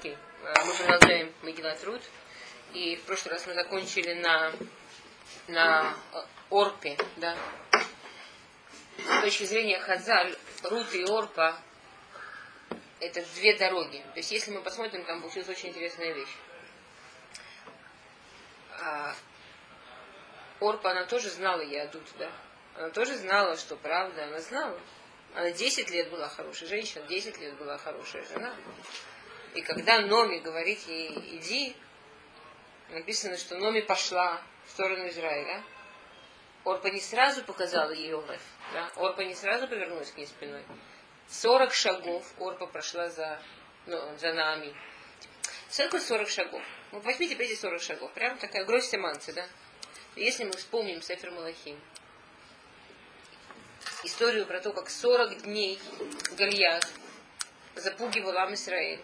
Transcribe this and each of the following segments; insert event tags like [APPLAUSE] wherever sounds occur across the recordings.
Окей. Okay. Мы продолжаем Магилат Рут. И в прошлый раз мы закончили на, на Орпе, да. С точки зрения Хазаль, Рут и Орпа это две дороги. То есть если мы посмотрим, там получилась очень интересная вещь. А, Орпа, она тоже знала Ядут, да? Она тоже знала, что правда, она знала. Она 10 лет была хорошей женщиной, 10 лет была хорошая жена. И когда Номи говорит ей, иди, написано, что Номи пошла в сторону Израиля. Орпа не сразу показала ей Ореф. Да? Орпа не сразу повернулась к ней спиной. 40 шагов Орпа прошла за, ну, за нами. Что 40 шагов? Вот возьмите эти 40 шагов. Прям такая гроздь манцы, да? Если мы вспомним Сефер Малахим, историю про то, как 40 дней Гальят запугивал Ам Исраиль.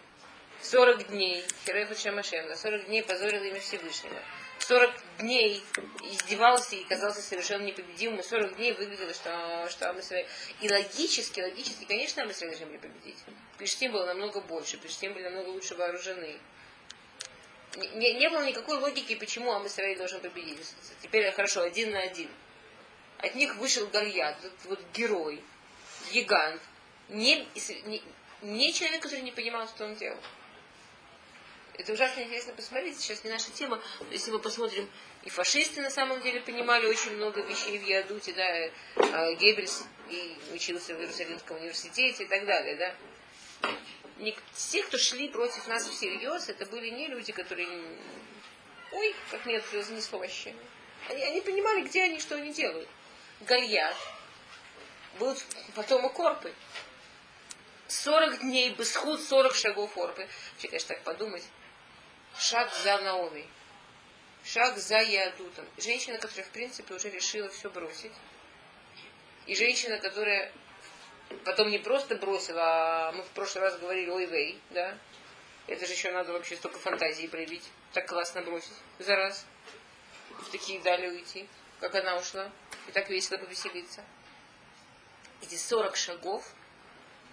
40 дней Херефа Шамашем, на 40 дней позорил имя Всевышнего. 40 дней издевался и казался совершенно непобедимым, и 40 дней выглядело, что, что Амисраиль... И логически, логически, конечно, Амисраиль должны были победить. Пештим было намного больше, Пештим были намного лучше вооружены. Не, не было никакой логики, почему Амисраиль должен победить. Теперь хорошо, один на один. От них вышел Гальят, вот, вот герой, гигант. Не, не, не человек, который не понимал, что он делал. Это ужасно интересно посмотреть, сейчас не наша тема. Если мы посмотрим, и фашисты на самом деле понимали очень много вещей в Ядуте, да, э, Геббельс и учился в Иерусалимском университете и так далее, да. Не, все, кто шли против нас всерьез, это были не люди, которые, ой, как нет слез, не вообще. Они, они понимали, где они, что они делают. Гальят был потом Корпы. 40 дней, без худ 40 шагов Орпы. Вообще, конечно, так подумать шаг за Наоми, шаг за Ядутом. Женщина, которая, в принципе, уже решила все бросить. И женщина, которая потом не просто бросила, а мы в прошлый раз говорили ой вей, да? Это же еще надо вообще столько фантазии проявить. Так классно бросить за раз. В такие дали уйти, как она ушла. И так весело повеселиться. Эти 40 шагов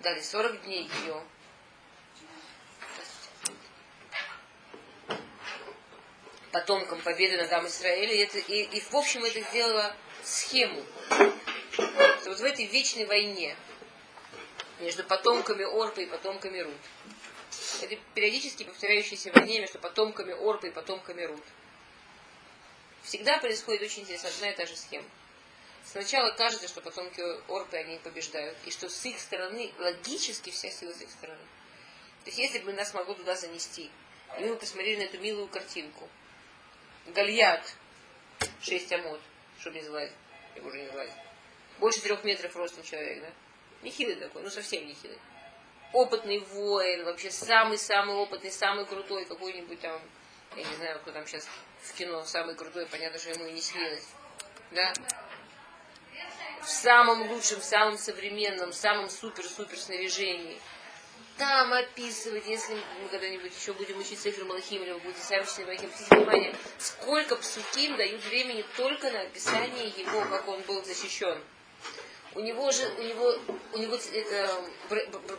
дали 40 дней ее потомкам победы над Ам Исраэлем. И, это, и, и, в общем, это сделало схему. Что вот в этой вечной войне между потомками Орпа и потомками Рут. Это периодически повторяющаяся войне между потомками Орпа и потомками Рут. Всегда происходит очень интересно одна и та же схема. Сначала кажется, что потомки Орпы они побеждают, и что с их стороны, логически вся сила с их стороны. То есть если бы нас могло туда занести, и мы посмотрели на эту милую картинку, Гальят, 6 амод, чтобы не залазить. Я уже не залазить. Больше трех метров ростом человек, да? Нехилый такой, ну совсем нехилый. Опытный воин, вообще самый-самый опытный, самый крутой какой-нибудь там, я не знаю, кто там сейчас в кино самый крутой, понятно, что ему и не снилось. Да? В самом лучшем, самом современном, самом супер-супер снаряжении – там описывать, если мы когда-нибудь еще будем учить цифры Малахим, или вы будете сами учить Малахим, обратите внимание, сколько псуким дают времени только на описание его, как он был защищен. У него же, у него, у него это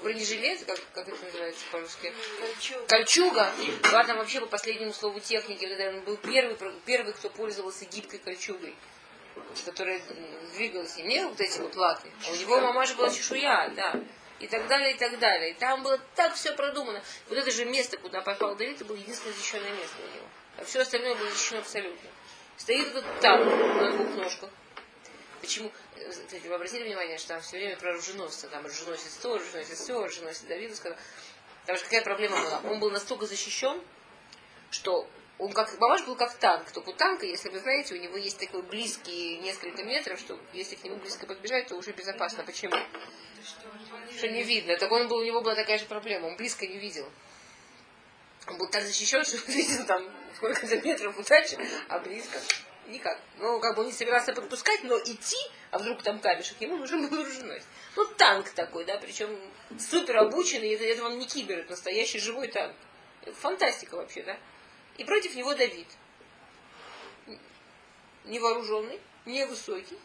бронежилет, как, как это называется по-русски? Кольчуга. Кольчуга. Ладно, вообще по последнему слову техники, он был первый, первый, кто пользовался гибкой кольчугой которая двигалась, и не вот эти вот латы. А у него мамаша была чешуя, да и так далее, и так далее. И там было так все продумано. Вот это же место, куда попал Давид, это было единственное защищенное место у него. А все остальное было защищено абсолютно. Стоит вот так, на двух ножках. Почему? Кстати, вы обратили внимание, что там все время про оруженосца. Там оруженосец то, оруженосец все, оруженосец Давида сказал. Там же какая проблема была? Он был настолько защищен, что он как Бабаш был как танк. Только у танка, если вы знаете, у него есть такой близкий несколько метров, что если к нему близко подбежать, то уже безопасно. Почему? Что не видно. Так он был, у него была такая же проблема. Он близко не видел. Он был так защищен, [LAUGHS] что видел там сколько-то метров удачи, а близко никак. Ну, как бы он не собирался подпускать, но идти, а вдруг там камешек, ему нужен был оруженосец. Ну, танк такой, да, причем супер обученный, это, это вам не кибер, это настоящий живой танк. Фантастика вообще, да? И против него Давид. Невооруженный, невысокий,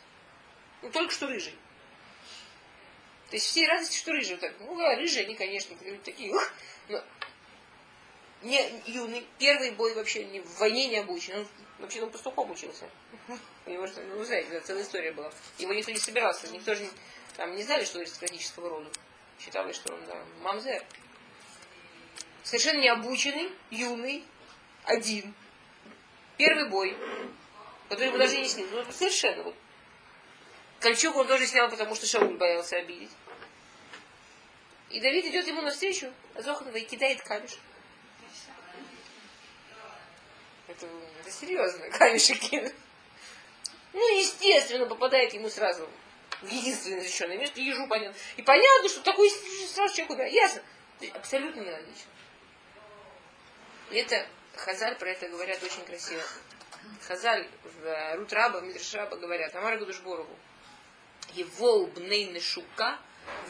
ну, только что рыжий. То есть все радости, что рыжий. Вот так, ну да, рыжие они, конечно, такие, ух, но не юный, первый бой вообще не, в войне не обучен. Он вообще он пастухом учился. У него, ну, вы знаете, да, целая история была. Его никто не собирался, никто же там не знали, что аристократического рода. Считалось, что он, да, мамзер. Совершенно необученный, юный, один. Первый бой, который его даже не снял. Ну, совершенно вот. Кольчугу он тоже снял, потому что Шауль боялся обидеть. И Давид идет ему навстречу, а Зоханова и кидает камешек. Это, это серьезно, [LAUGHS] камешек кинуть. Ну, естественно, попадает ему сразу в единственное защищенное место, ежу понятно. И понятно, что такой сразу человек куда. Ясно. Абсолютно нелогично. И это Хазаль про это говорят очень красиво. Хазаль в Рутраба, Мидршаба говорят, Амар Гудушборову. Его бней нешука,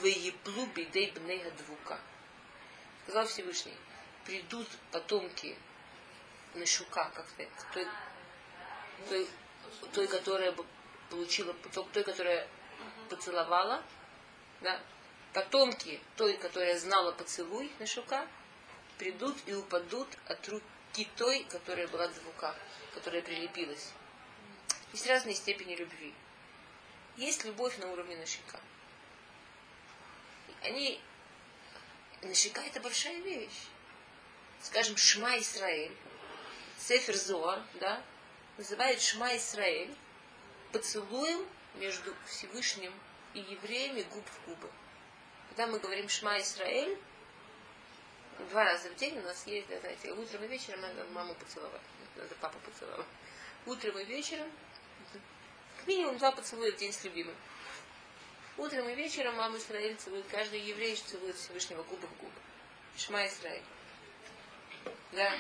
вы еплу бидей бней гадвука. Сказал Всевышний, придут потомки Нешука, как сказать, той, той, той, которая получила, той, которая поцеловала, да, потомки той, которая знала поцелуй Нешука, придут и упадут от руки той, которая была двука, которая прилепилась. Есть разные степени любви. Есть любовь на уровне Нешика. Они... Нешика это большая вещь. Скажем, Шма Исраэль Сефер Зоар, да, называет Шма Исраэль поцелуем между Всевышним и евреями губ в губы. Когда мы говорим Шма Исраэль, два раза в день у нас есть, знаете, утром и вечером надо маму поцеловать, надо папу поцеловать. Утром и вечером, минимум два поцелуя в день с любимым. Утром и вечером маму Израиль целует, каждый еврей целует Всевышнего губы в губы. Шма Исраиль. Да.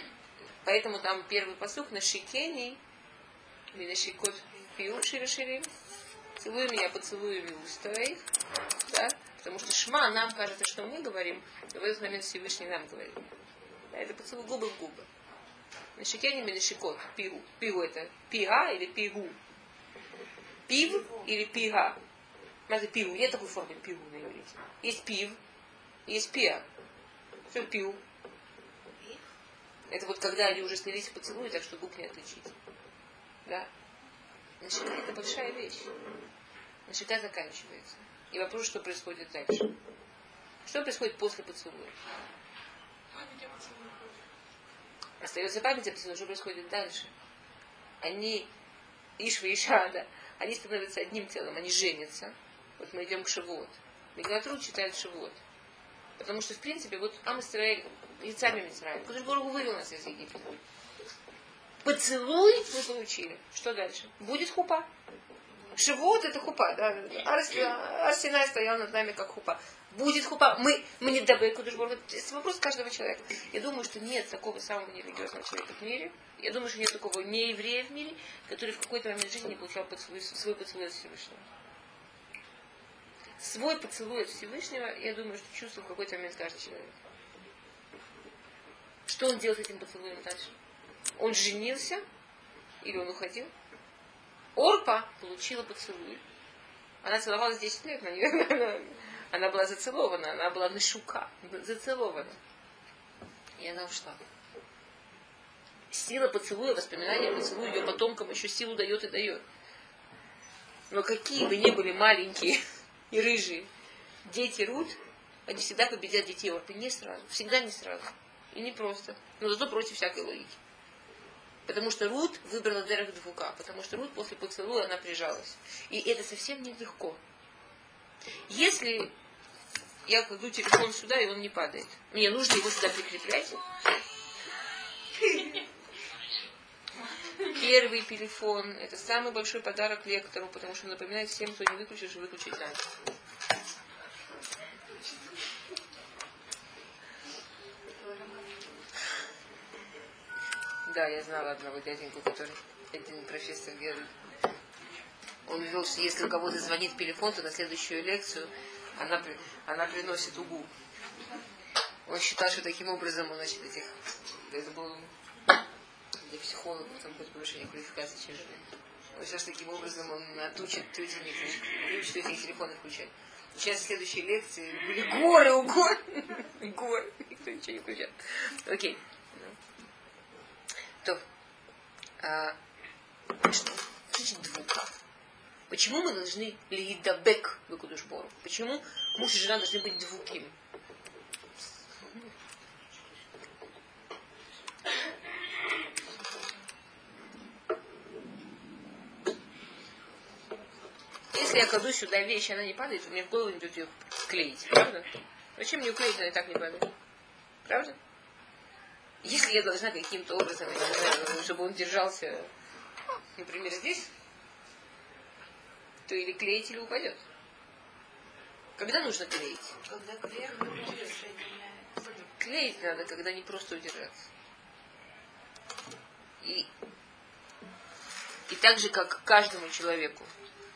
Поэтому там первый посух на шикений, или на шикот пиу широширим. Целуй меня, поцелуй уста их. Да? Потому что шма нам кажется, что мы говорим, но в этот момент Всевышний нам говорит. Да, это поцелуй губы в губы. На шикене или шикот, пиу. Пиу это пига или пигу. Пив или пига. Надо пиву. Нет такой формы пиву на иврите. Есть пив, есть пиа. Что пиу? Это вот когда они уже слились в поцелуй, так что губ не отличить. Да? Нашика это большая вещь. Нашика заканчивается. И вопрос, что происходит дальше. Что происходит после поцелуя? Остается память о поцелуе, что происходит дальше. Они, Ишва и Шада, они становятся одним телом, они женятся. Вот мы идем к Шивот. Мегатрут читает Шивот. Потому что, в принципе, вот Ам Исраэль, и царь Израиль, который Богу вывел нас из Египта. Поцелуй мы получили. Что дальше? Будет хупа. Шивот это хупа, да. Арсенай стоял над нами как хупа. Будет хупа. Мы, мы не добы, Это вопрос каждого человека. Я думаю, что нет такого самого нерелигиозного человека в мире. Я думаю, что нет такого нееврея в мире, который в какой-то момент жизни не получал поцелуй, свой поцелуй от Всевышнего свой поцелуй от Всевышнего, я думаю, что чувствовал в какой-то момент каждый человек. Что он делал с этим поцелуем дальше? Он женился или он уходил? Орпа получила поцелуй. Она целовалась 10 лет, на нее, [LAUGHS] она была зацелована, она была на шука, зацелована. И она ушла. Сила поцелуя, воспоминания поцелуя ее потомкам еще силу дает и дает. Но какие бы ни были маленькие [LAUGHS] и рыжие дети Рут, они всегда победят детей Орпы. Не сразу. Всегда не сразу. И не просто. Но зато против всякой логики. Потому что Рут выбрала Дерех Двука. Потому что Рут после поцелуя она прижалась. И это совсем нелегко. Если я кладу телефон сюда, и он не падает. Мне нужно его сюда прикреплять. Первый телефон – это самый большой подарок лектору, потому что он напоминает всем, кто не выключил, что выключить надо. Да, я знала одного дяденьку, который один профессор говорит. Он вел, что если у кого-то звонит телефон, то на следующую лекцию она, она приносит угу. Он считал, что таким образом он, значит, этих... Это был для психологов, там будет повышение квалификации через жизнь. Он сейчас таким образом он отучит учеников, учит их телефоны включать. Сейчас следующие лекции были горы у гор. [LAUGHS] Горы. Никто ничего не включает. Окей. То. А, что значит двука? Почему мы должны лидабек выкудушбору? Почему муж и жена должны быть двукими? Если я кладу сюда вещь, она не падает, мне в голову идет ее клеить. Правда? Зачем мне клеить, она и так не падает? Правда? Если я должна каким-то образом, знаю, чтобы он держался, например, здесь, то или клеить, или упадет. Когда нужно клеить? Когда клеить, клеить надо, когда не просто удержаться. И, и так же, как каждому человеку,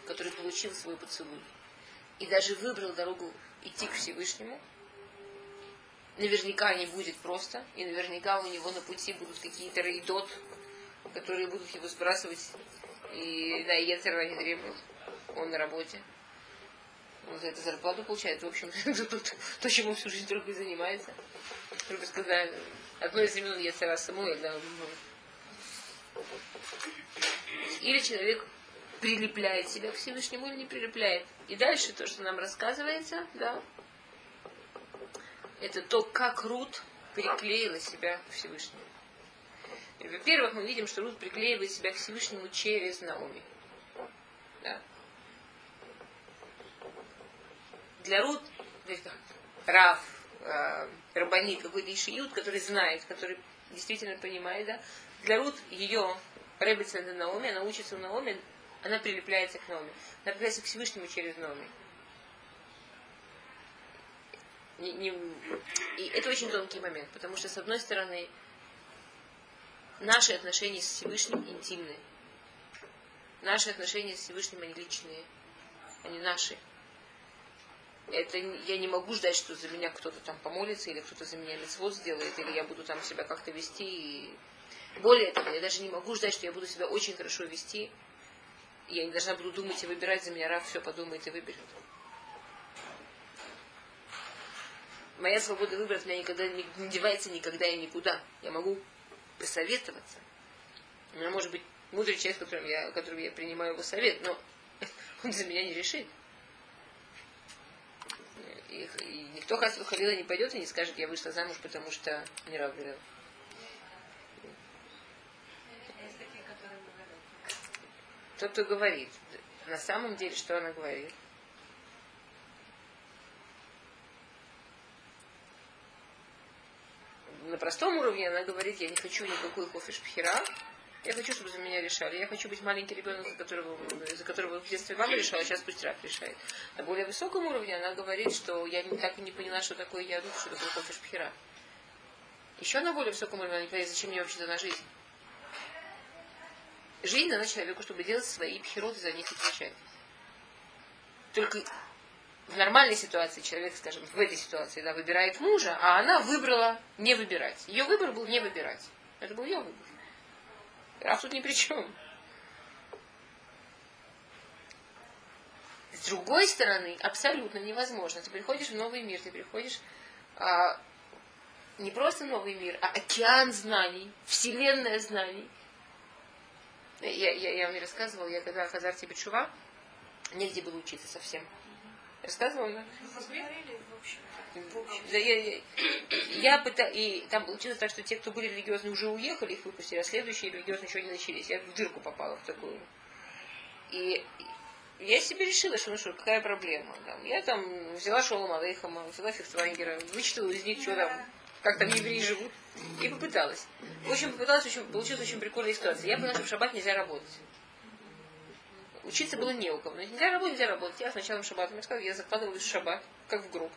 который получил свой поцелуй, и даже выбрал дорогу идти к Всевышнему, наверняка не будет просто, и наверняка у него на пути будут какие-то рейдот, которые будут его сбрасывать, и да, Ецера не требует он на работе. Он за это зарплату получает. В общем, [LAUGHS] это то, то, чему всю жизнь только и занимается. Только сказали, одно из имен Яцера Самуэль, да. Или человек прилепляет себя к Всевышнему или не прилепляет. И дальше то, что нам рассказывается, да, это то, как Рут приклеила себя к Всевышнему. Во-первых, мы видим, что Рут приклеивает себя к Всевышнему через Наоми. Да. для Рут, Раф, э, Рабани, какой-то Ишиют, который знает, который действительно понимает, да, для Рут ее Рэббица на Наоми, она учится у Наоми, она прилепляется к Наоми. Она прилепляется к Всевышнему через Наоми. Не, не, и это очень тонкий момент, потому что, с одной стороны, наши отношения с Всевышним интимные. Наши отношения с Всевышним, они личные, они наши это я не могу ждать, что за меня кто-то там помолится, или кто-то за меня мецвод сделает, или я буду там себя как-то вести. И... Более того, я даже не могу ждать, что я буду себя очень хорошо вести. Я не должна буду думать и выбирать за меня, Раф все подумает и выберет. Моя свобода выбора меня никогда не, не девается никогда и никуда. Я могу посоветоваться. У меня может быть мудрый человек, которым я, которым я принимаю его совет, но [LAUGHS] он за меня не решит. И, и никто Хасу Халила не пойдет и не скажет, я вышла замуж, потому что не Рав велел. Тот, кто говорит. На самом деле, что она говорит? На простом уровне она говорит, я не хочу никакой кофе шпхера, я хочу, чтобы за меня решали. Я хочу быть маленький ребенок, за которого, за которого в детстве мама решала, а сейчас пусть Раф решает. На более высоком уровне она говорит, что я так и не поняла, что такое ядут, что такое кофе шпхера. Еще на более высоком уровне она говорит, зачем мне вообще дана жизнь. Жизнь дана человеку, чтобы делать свои пхероты, за них отвечать. Только в нормальной ситуации человек, скажем, в этой ситуации, да, выбирает мужа, а она выбрала не выбирать. Ее выбор был не выбирать. Это был ее выбор. Раф тут ни при чем. С другой стороны, абсолютно невозможно. Ты приходишь в новый мир, ты приходишь а, не просто новый мир, а океан знаний, вселенная знаний. Я, я, я вам не рассказывала, я когда в Азарте Бечува, негде было учиться совсем. Рассказывала, да? Да, я, я пыта... И там получилось так, что те, кто были религиозны, уже уехали, их выпустили, а следующие религиозные еще не начались. Я в дырку попала в такую. И я себе решила, что ну что, какая проблема. Там, я там взяла Шолом Алейхама, взяла Фихтвангера, вычитала из них, что там, как там евреи живут, и попыталась. В общем, попыталась, очень, получилась очень прикольная ситуация. Я поняла, что в шаббат нельзя работать. Учиться было не у кого. Нельзя работать, нельзя работать. Я сначала в шаббат, я закладывалась в шаббат, как в гроб.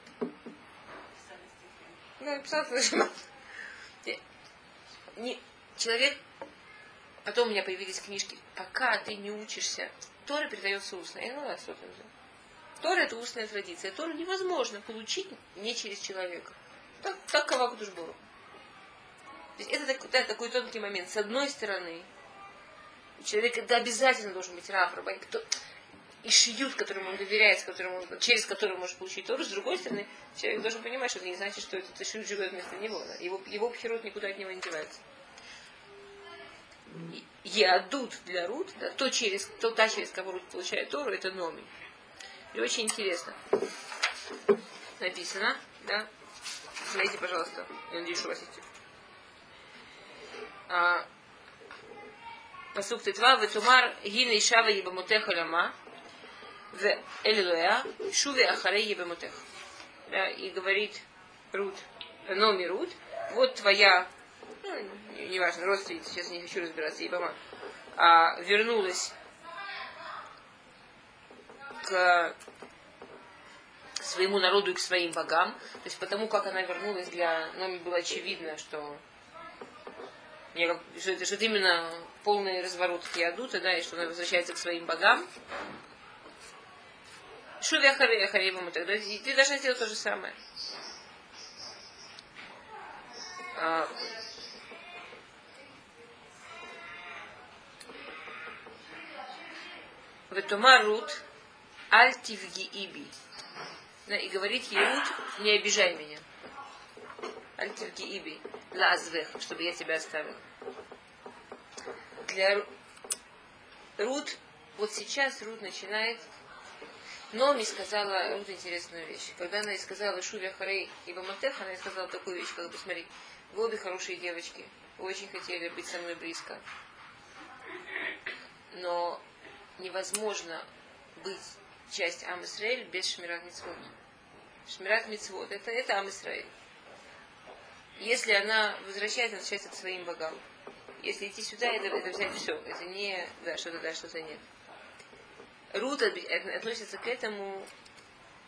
Ну, написал свой Не, человек, потом у меня появились книжки, пока ты не учишься, Тора передается устно. Я знаю, что это Тора это устная традиция. Тору невозможно получить не через человека. Так, так Каваку Душбору. Это такой, да, такой тонкий момент. С одной стороны, человек это обязательно должен быть раб, рабань. Кто... и шиют, которому он доверяет, он, через который может получить Тору, с другой стороны, человек должен понимать, что это не значит, что этот шиют живет вместо него. Да? Его, его пхерот никуда от него не девается. Ядут для Рут, да, то, через, то та, через кого Рут получает Тору, это Номи. И очень интересно. Написано, да? Смотрите, пожалуйста. Я надеюсь, что у вас есть. А, Пасук Тетва, Ветумар, Гина Ишава Ебамотеха Лама, в Элилуя, Шуви Ахарей Ебамотех. Да, и говорит Рут, Номи Рут, вот твоя, ну, неважно, родственница, сейчас не хочу разбираться, Ебама, а, вернулась к своему народу и к своим богам. То есть потому как она вернулась, для Номи было очевидно, что я, что, это, что это именно полный разворот Хиадута, да, и что она возвращается к своим богам. Шуви Ахаре Ахаревому тогда. И ты должна сделать то же самое. А, Ветума Рут Аль Иби. Да, и говорит ей Рут, не обижай меня. Аль Тивги Иби. Лазвех, чтобы я тебя оставил для Рут, вот сейчас Рут начинает, но мне сказала Рут интересную вещь. Когда она ей сказала Шувя Харей и Баматех, она ей сказала такую вещь, как бы, смотри, вы обе хорошие девочки, очень хотели быть со мной близко. Но невозможно быть часть Амисраэль без Шмират Мицвод. Шмират Мицвод это, это Амисраэль. Если она возвращается, возвращается к своим богам если идти сюда, это, это взять все. Это не да, что-то да, что-то нет. Рут относится к этому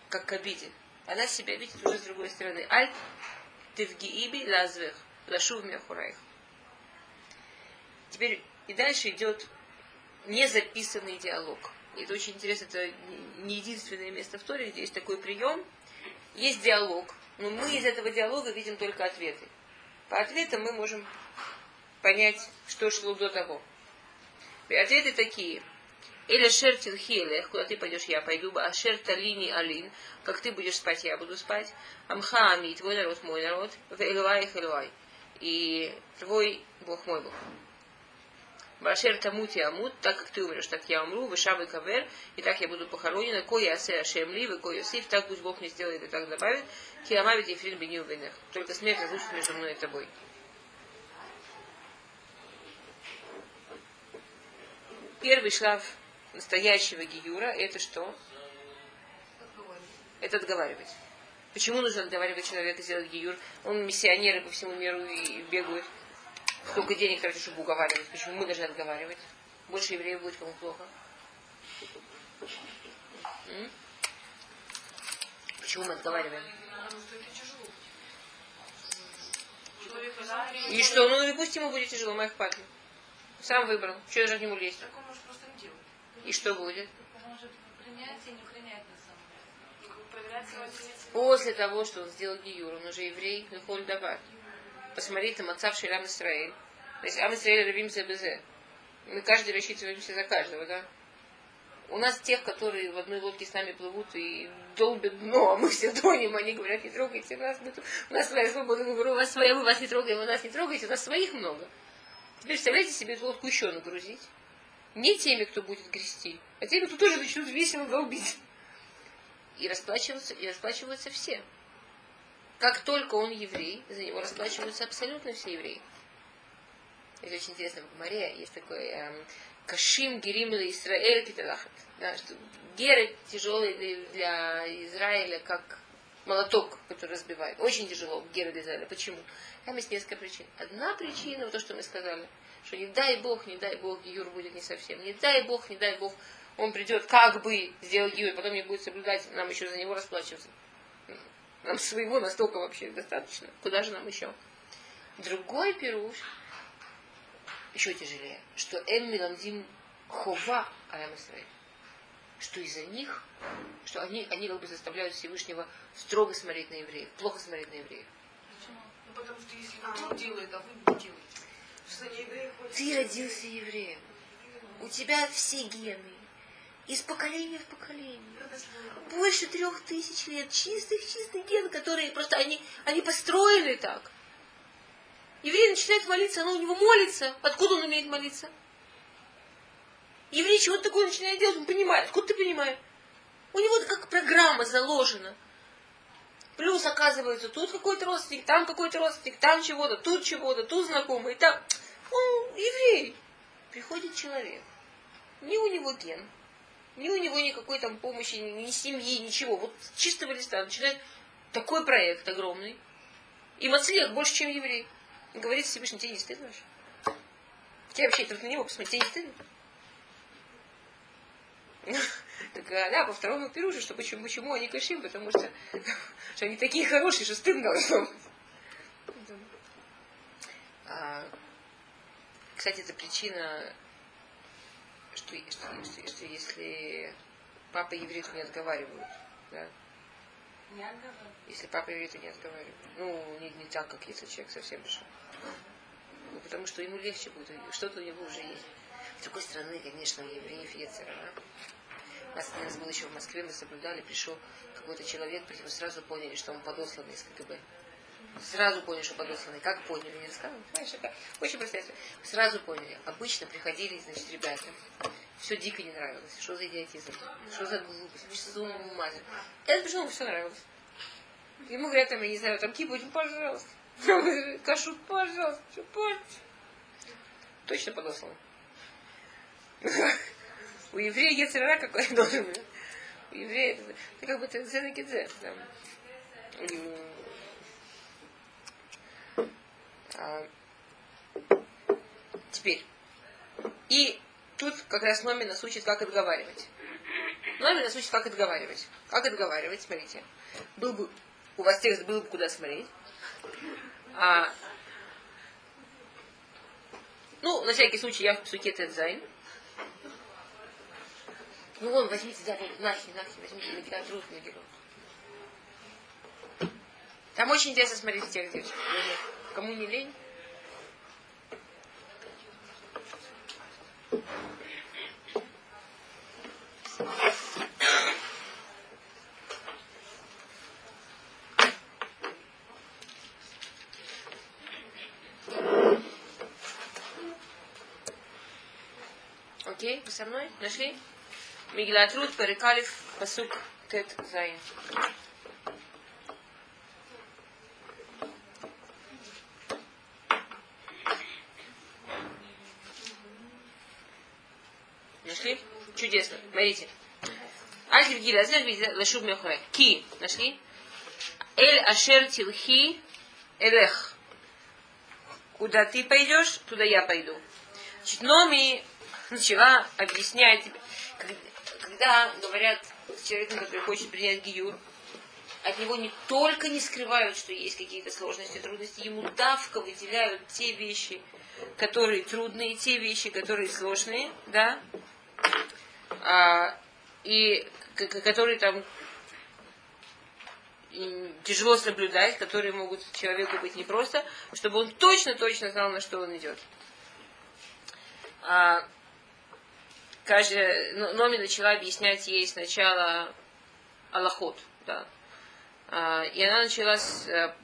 как к обиде. Она себя видит уже с другой стороны. Аль тевгииби лазвех, лашув мяхурайх. Теперь и дальше идет незаписанный диалог. И это очень интересно, это не единственное место в Торе, где есть такой прием. Есть диалог, но мы из этого диалога видим только ответы. По ответам мы можем понять, что шло до того. И ответы такие. Или шертин хилех, куда ты пойдешь, я пойду, а шерта лини алин, как ты будешь спать, я буду спать. Амха ами, твой народ, мой народ, в элвай хелвай. И твой Бог мой Бог. Башер тамути амут, так как ты умрешь, так я умру, вышавы кавер, и так я буду похоронена, кой асе ашемли, вы кой осиф, так пусть Бог мне сделает и так добавит, киамавит ефрин беню венех. Только смерть разлучит между мной и тобой. Первый шлаф настоящего гиюра это что? Это отговаривать. Почему нужно отговаривать человека сделать гиюр? Он миссионеры по всему миру и бегают. Сколько денег тратит, чтобы уговаривать. Почему мы должны отговаривать? Больше евреев будет, кому плохо. М? Почему мы отговариваем? И что? Ну, пусть ему будет тяжело, моих папе. Сам выбрал. Что я должна к нему лезть? Так он может просто не делать. И что будет? Он может принять и не принять на самом деле. После того, что он сделал Гиюр, он уже еврей, Лехоль Дават. Посмотри, там отцав Ширам Исраиль. То есть Ам Исраиль Равимся Безе. Мы каждый рассчитываемся за каждого, да? У нас тех, которые в одной лодке с нами плывут и долбят дно, а мы все тонем, они говорят, не трогайте нас, у нас своя свобода выбора, у вас своя, мы вас не трогаем, вы нас не трогайте, у нас своих много. Теперь представляете себе эту лодку еще нагрузить. Не теми, кто будет грести, а теми, кто тоже начнут весело долбить. И расплачиваются, и расплачиваются все. Как только он еврей, за него расплачиваются абсолютно все евреи. Это очень интересно. В Мария есть такой эм, Кашим Герим или Израиль Питалахат. Да, что геры тяжелые для Израиля, как молоток, который разбивает. Очень тяжело для Израиля. Почему? Там есть несколько причин. Одна причина, вот то, что мы сказали, что не дай Бог, не дай Бог, Юр будет не совсем. Не дай Бог, не дай Бог, он придет как бы сделать Юр, потом не будет соблюдать, нам еще за него расплачиваться. Нам своего настолько вообще достаточно. Куда же нам еще? Другой пируш, еще тяжелее, что Эм Миламдим Хова Алям что из-за них, что они, они как бы заставляют Всевышнего строго смотреть на евреев, плохо смотреть на евреев потому что если кто делает, а вы не делаете. Что не евреи Ты родился евреем. У тебя все гены. из поколения в поколение. Больше трех тысяч лет. Чистых-чистых ген, которые просто, они, они построены так. Еврей начинает молиться, она у него молится. Откуда он умеет молиться? Еврей чего-то такое начинает делать, он понимает. Откуда ты понимаешь? У него как программа заложена. Плюс, оказывается, тут какой-то родственник, там какой-то родственник, там чего-то, тут чего-то, тут знакомый, там. Он еврей. Приходит человек. Ни у него ген, ни у него никакой там помощи, ни семьи, ничего. Вот с чистого листа начинает такой проект огромный. И Мацлех больше, чем еврей. И говорит Всевышний, тебе не стыдно вообще? Тебе вообще тут на него посмотреть, тебе не стыдно? Так, а, да, по второму пируже, что почему, почему они кашим, потому что, [LAUGHS] что они такие хорошие, что стыдно должно быть. А, кстати, это причина, что, что, что, что если папа евреев не отговаривают, да, Не отговаривай. если папа евреев не отговаривает. Ну, не, не так, как если человек совсем решил. Ну, потому что ему легче будет, что-то у него уже есть. С другой стороны, конечно, у евреев Ецера. У нас один раз был еще в Москве, мы соблюдали, пришел какой-то человек, причем сразу поняли, что он подосланный из КГБ. Сразу поняли, что подосланный. Как поняли? Не рассказывал. Очень история. Сразу поняли. Обычно приходили, значит, ребята. Все дико не нравилось. Что за идиотизм? Что за глупость? Вы что за ума? Это почему ему все нравилось? Ему говорят, там, я не знаю, там кибудь, пожалуйста. [LAUGHS] Кашу, пожалуйста. Пожалуйста. Точно подослан. [LAUGHS] У еврея Ецерара какой должен быть. У еврея это, как бы. Там. М, а, Теперь. И тут как раз Номи нас учит, как отговаривать. Номи нас учит, как отговаривать. Как отговаривать, смотрите. Был бы, у вас текст был бы куда смотреть. А, ну, на всякий случай, я в псуке Тедзайн. Ну, вон, возьмите, да, вон, нахи, нахи, возьмите, Магилат Рут, Магилот. Там очень интересно смотреть текст, девочки. Кому не лень. Окей, вы со мной? Нашли? Мигилат Рут, Перекалиф, Пасук, Тет, Зайн. Нашли? Чудесно. Смотрите. Альтив Гиля, знаете, Лашуб Мехуре. Ки. Нашли? Эль Ашер Тилхи Элех. Куда ты пойдешь, туда я пойду. Значит, Номи начала объяснять, когда говорят с человеком, который хочет принять гиюр, от него не только не скрывают, что есть какие-то сложности, трудности, ему давко выделяют те вещи, которые трудные, те вещи, которые сложные, да, а, и которые там тяжело соблюдать, которые могут человеку быть непросто, чтобы он точно-точно знал, на что он идет. А, каждая, Но- Номи начала объяснять ей сначала Аллахот, да. А, и она начала с... э,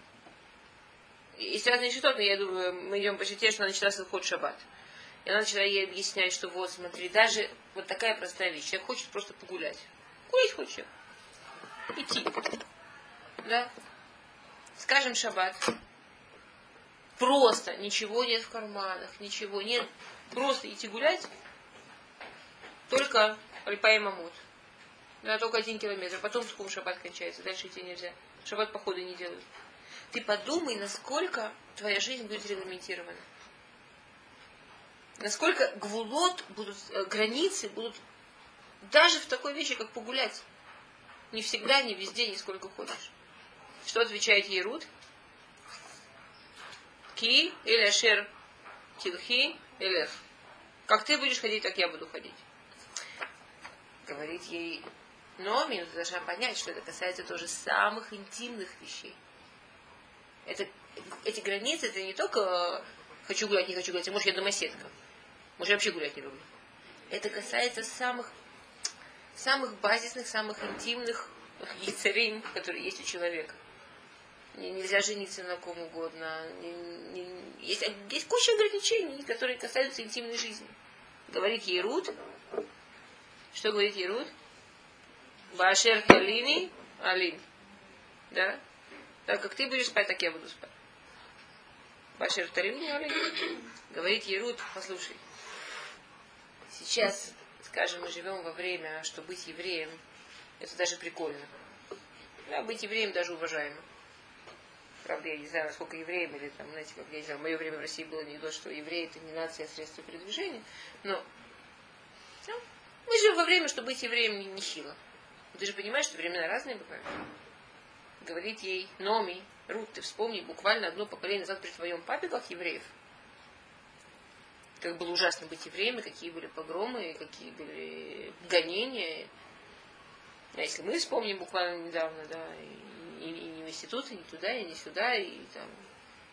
Есть разные что-то, я думаю, мы идем по черте, что она начала с Аллахот Шаббат. И она начала ей объяснять, что вот, смотри, даже вот такая простая вещь. Человек хочет просто погулять. Курить хочет. Идти. Да? Скажем шаббат. Просто ничего нет в карманах, ничего нет. Просто идти гулять. Только Альпай Мамут. Да, только один километр. Потом скум шаббат кончается. Дальше идти нельзя. Шаббат походу не делают. Ты подумай, насколько твоя жизнь будет регламентирована. Насколько гвулот будут, э, границы будут даже в такой вещи, как погулять. Не всегда, не везде, не сколько хочешь. Что отвечает ей? Ки или Ашер Тилхи Элех. Как ты будешь ходить, так я буду ходить. Говорит ей Номи, но ты должна понять, что это касается тоже самых интимных вещей. Это, эти границы, это не только хочу гулять, не хочу гулять, а может я домоседка. Может я вообще гулять не люблю. Это касается самых самых базисных, самых интимных яцерим, которые есть у человека. Нельзя жениться на ком угодно. Есть, есть куча ограничений, которые касаются интимной жизни. Говорит Ерут. Что говорит Ерут? Башер Талини Алин. Да? Так как ты будешь спать, так я буду спать. Башер Талини Алин. Говорит Ерут, послушай. Сейчас, скажем, мы живем во время, что быть евреем, это даже прикольно. Да, быть евреем даже уважаемо. Правда, я не знаю, насколько евреям, или там, знаете, как я не знаю, в мое время в России было анекдот, что евреи это не нация, а средство передвижения. Но ну, мы живем во время, что быть евреем не, не хило. Ты же понимаешь, что времена разные бывают. Говорит ей, Номи, Рут, ты вспомни буквально одно поколение назад при твоем папе, как евреев. Как было ужасно быть евреем, и какие были погромы, и какие были гонения. А если мы вспомним буквально недавно, да, и, и, и не в институт, и не туда, и не сюда, и там,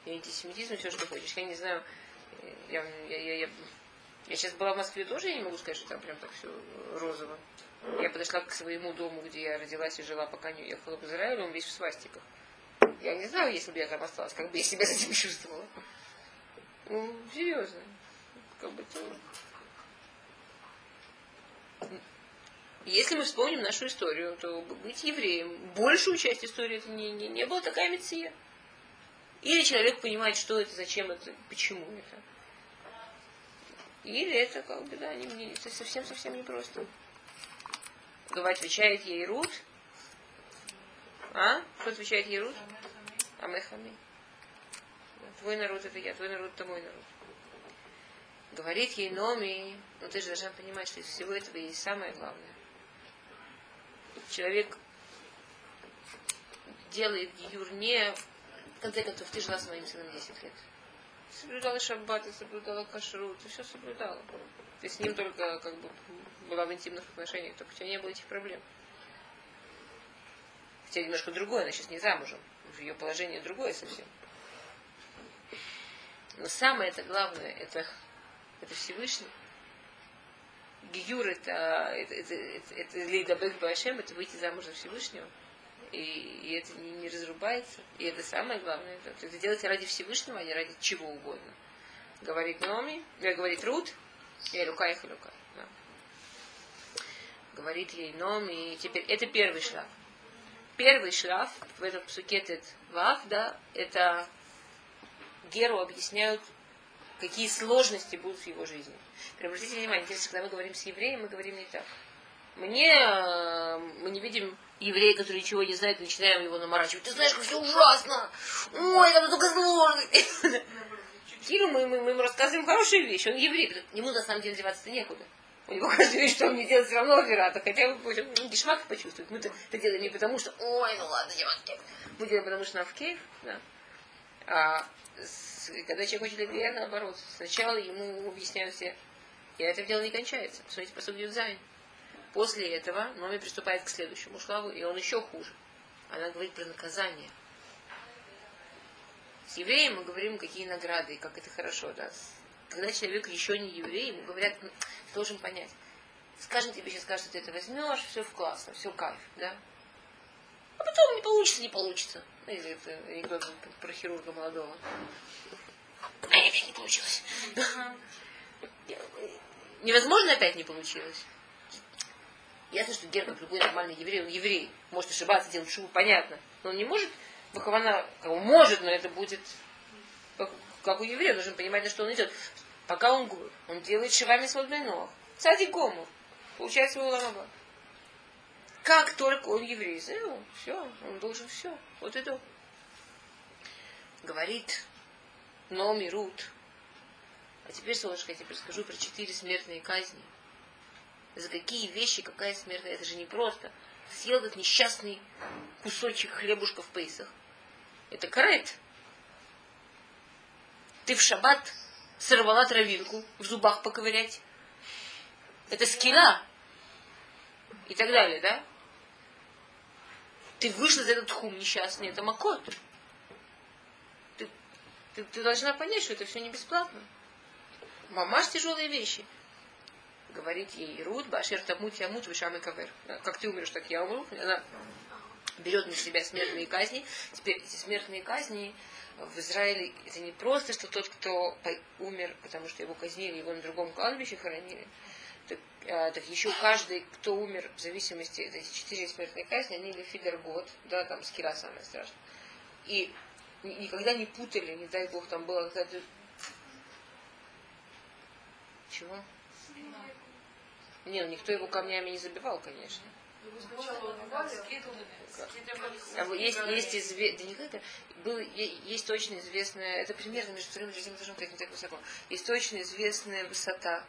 и антисемитизм, и все, что хочешь. Я не знаю, я, я, я, я, я сейчас была в Москве тоже, я не могу сказать, что там прям так все розово. Я подошла к своему дому, где я родилась и жила, пока не уехала в Израиль, он весь в свастиках. Я не знаю, если бы я там осталась, как бы я себя с [LAUGHS] этим чувствовала. Ну, серьезно. Как бы то... Если мы вспомним нашу историю, то быть евреем, большую часть истории это не, не, не была такая миссия. Или человек понимает, что это, зачем это, почему это. Или это как бы, да, не, не, это совсем-совсем непросто. Гава отвечает ей Рут. А? Кто отвечает ей Рут? Амехами. Твой народ это я, твой народ это мой народ. Говорит ей Номи, но ты же должна понимать, что из всего этого есть самое главное. Человек делает юр не... В конце концов, ты жила с моим сыном 10 лет. Соблюдала шаббат, соблюдала кашрут, ты все соблюдала. Ты с ним только как бы была в интимных отношениях, только у тебя не было этих проблем. Тебя немножко другое, она сейчас не замужем. Ее положение другое совсем. Но самое это главное, это, это Всевышний. Гиюр это, это, это, это, это Лейдабек Башем, это выйти замуж за Всевышнего. И, и это не, не разрубается. И это самое главное. Это, это делать ради Всевышнего, а не ради чего угодно. Говорит Номи, э, говорит Рут, и рука их рука. Да. Говорит ей Номи. Теперь это первый шлаф. Первый шлаф в этом псукетет вав, да, это Геру объясняют, какие сложности будут в его жизни. Обратите внимание, когда мы говорим с евреем, мы говорим не так. Мне, э, мы не видим еврея, который ничего не знает, начинаем его наморачивать. Ты знаешь, как все ужасно! Ой, там только сложно! Киру мы, мы, мы ему рассказываем хорошие вещи. Он еврей. Ему на самом деле деваться-то некуда. У него каждый вещь, что он не делает, все равно операта. Хотя бы ну, гешмак почувствует. Мы это, делаем не потому, что ой, ну ладно, деваться. Мы делаем потому, что нам в кейф. Да. А с, когда человек хочет еврея, наоборот. Сначала ему объясняют все. И это дело не кончается. Посмотрите, посуд Юдзайн. После этого Номи приступает к следующему шлаву, и он еще хуже. Она говорит про наказание. С евреем мы говорим, какие награды, и как это хорошо. Да? Когда человек еще не еврей, ему говорят, ты должен понять. Скажем тебе сейчас скажут, что ты это возьмешь, все в классно, все кайф, да? А потом не получится, не получится. Знаете, это анекдот про хирурга молодого. А опять не получилось. Невозможно опять не получилось. Ясно, что Гер, любой нормальный еврей, он еврей. Может ошибаться, делать шубу, понятно. Но он не может, Бахавана, как он может, но это будет как, у еврея, должен понимать, на что он идет. Пока он он делает шивами сводный ног. Кстати, гому. Получает свой ламаба. Как только он еврей, ну, все, он должен все. Вот это. Говорит Номи Рут. А теперь, солнышко, я тебе расскажу про четыре смертные казни. За какие вещи, какая смертная? Это же не просто. Съел этот несчастный кусочек хлебушка в пейсах. Это карет. Ты в шаббат сорвала травинку, в зубах поковырять. Это скила. И так далее, да? Ты вышла за этот хум несчастный, это макот. Ты, ты должна понять, что это все не бесплатно. Мамаш тяжелые вещи. Говорить ей Руд, Башер Тамут Ямут Вишам и Кавер. Как ты умрешь, так я умру. Она берет на себя смертные казни. Теперь эти смертные казни в Израиле это не просто, что тот, кто умер, потому что его казнили, его на другом кладбище хоронили. Так, а, так еще каждый, кто умер, в зависимости, эти четыре смертные казни, они Лефидер год, да, там скира самое страшное. И никогда не путали, не дай бог, там было когда Чего? Не, ну никто его камнями не забивал, конечно. Там есть, есть известно, да никогда, был, есть точно известная, это примерно между вторым и третьим этажом, как не так высоко, есть точно известная высота,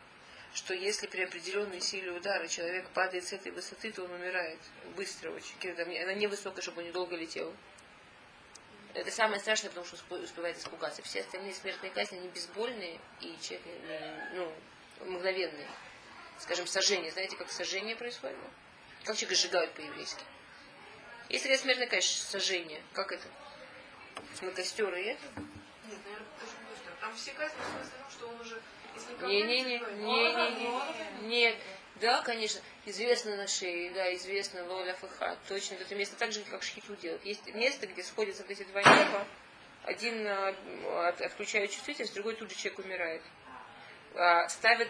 что если при определенной силе удара человек падает с этой высоты, то он умирает быстро очень. Она невысокая, чтобы он недолго летел. Это самое страшное, потому что успевает испугаться. Все остальные смертные казни, они бейсбольные и ну, мгновенные. Скажем, сожжение. Знаете, как сожжение происходит? Как человека сжигают по-еврейски? Если это смертная казнь, сожжение, как это? На костер и это? Нет, наверное, тоже не костер. Там все казни в смысле, ну, что он уже не-не-не, нет. Да, конечно, известно на шее, да, известно Лоля ФХ, точно это место, так же, как шхиту делают. Есть место, где сходятся вот эти два неба, один а, от, отключает чувствительность, другой тут же человек умирает. А, ставят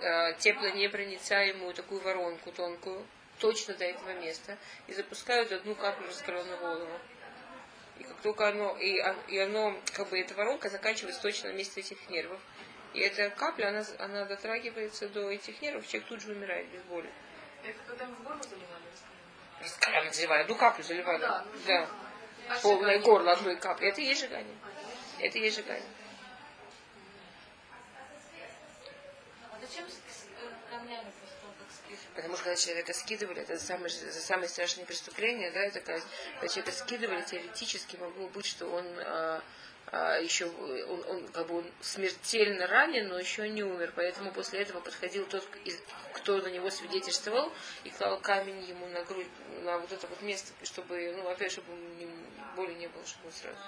а, теплонепроницаемую такую воронку тонкую, точно до этого места, и запускают одну каплю раскаленного олова. И как только оно, и, и оно, как бы эта воронка заканчивается точно на месте этих нервов. И эта капля, она, она дотрагивается до этих нервов, человек тут же умирает без боли. Это когда мы в горло заливали? Раскаляем заливали, одну каплю заливали. да. да. А Полное горло одной капли. Это и есть сжигание. Это и есть сжигание. Зачем камнями Потому что когда человека скидывали, это самое, самое страшное преступление, да, это когда, когда человека скидывали, теоретически могло быть, что он а, а, еще он, он как бы он смертельно ранен, но еще не умер. Поэтому после этого подходил тот, кто на него свидетельствовал, и клал камень ему на грудь, на вот это вот место, чтобы, ну, опять, чтобы не, боли не было, чтобы он сразу.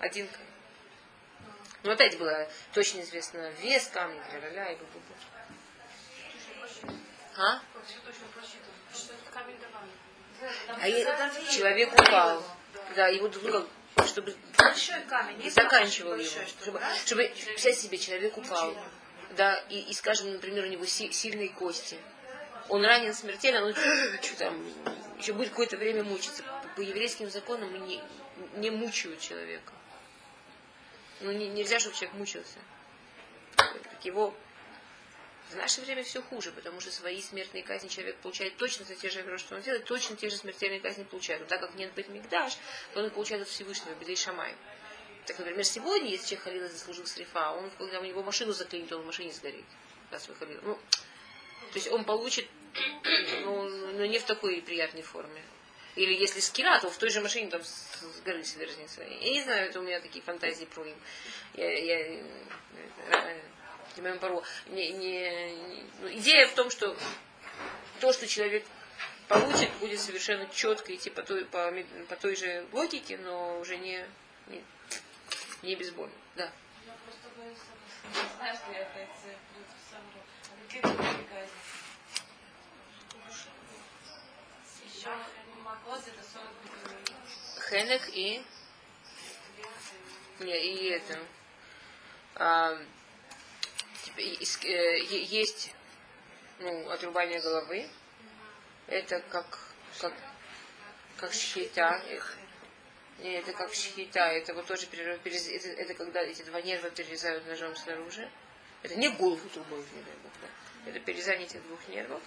Один камень. Ну, опять было точно известно вес камня, ля-ля-ля, и бу А? А и человек упал. Да, его друг, чтобы большой камень, и заканчивал его, чтобы, чтобы представь себе, человек упал, да, и, и, скажем, например, у него си, сильные кости, он ранен смертельно, он [CLEARS THROAT] что там, еще будет какое-то время мучиться. По, по еврейским законам не, не мучают человека. Ну, не, нельзя, чтобы человек мучился. Так его в наше время все хуже, потому что свои смертные казни человек получает точно за те же гроши, что он делает, точно те же смертельные казни получает. Но так как нет быть мигдаш, то он получает от Всевышнего, бедей шамай. Так, например, сегодня, если человек Халила заслужил срифа, он, когда у него машину заклинит, он в машине сгорит. Раз вы Халила. Ну, то есть он получит, ну, но не в такой приятной форме. Или если скира, то в той же машине там с горы сверзнется. Я не знаю, это у меня такие фантазии про им. Я, я, пару. Не, не, ну, идея в том, что то, что человек получит, будет совершенно четко идти по той, по, по той же логике, но уже не, не, не боли. Да. Я просто боюсь, что я опять в саму. А другие казни? Еще Макоз это 40 Хенек и... Не, и это... А, есть ну, отрубание головы. Это как, как, как шхита. Не, это как шхита. Это вот тоже перерез, это, это когда эти два нерва перерезают ножом снаружи. Это не голову трубой, не дай бог, да. Это перерезание этих двух нервов.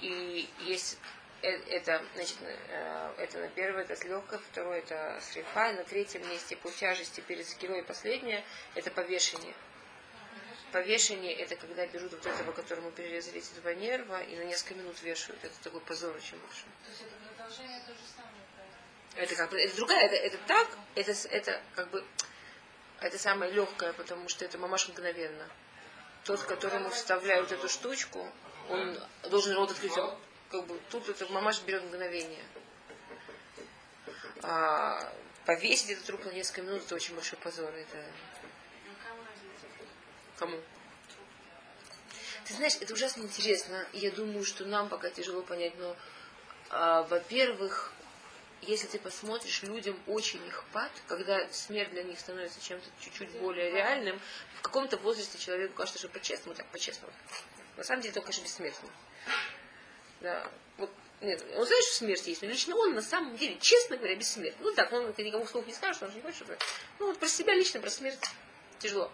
И есть э, это, значит, э, это на первое, это с легкой, второе это с рифа, на третьем месте по тяжести перед скилой, последнее это повешение повешение это когда берут вот этого, которому перерезали эти два нерва, и на несколько минут вешают. Это такой позор очень большой. То есть это продолжение то же самое, Это как бы, это другая, это, это так, это, это как бы, это самое легкое, потому что это мамаш мгновенно. Тот, которому вставляют эту штучку, он должен рот открыть, как бы, тут это мамаш берет мгновение. А повесить этот труп на несколько минут, это очень большой позор. Это Кому? Ты знаешь, это ужасно интересно. Я думаю, что нам пока тяжело понять, но, а, во-первых, если ты посмотришь, людям очень ихпат, когда смерть для них становится чем-то чуть-чуть более реальным, в каком-то возрасте человеку кажется, что по-честному, так по-честному. На самом деле, только же бессмертный. Да. Вот, нет, он знает, что смерть есть, но лично он на самом деле, честно говоря, бессмертный. Ну так, он это никому вслух не скажет, он же не хочет, что Ну вот про себя лично, про смерть тяжело.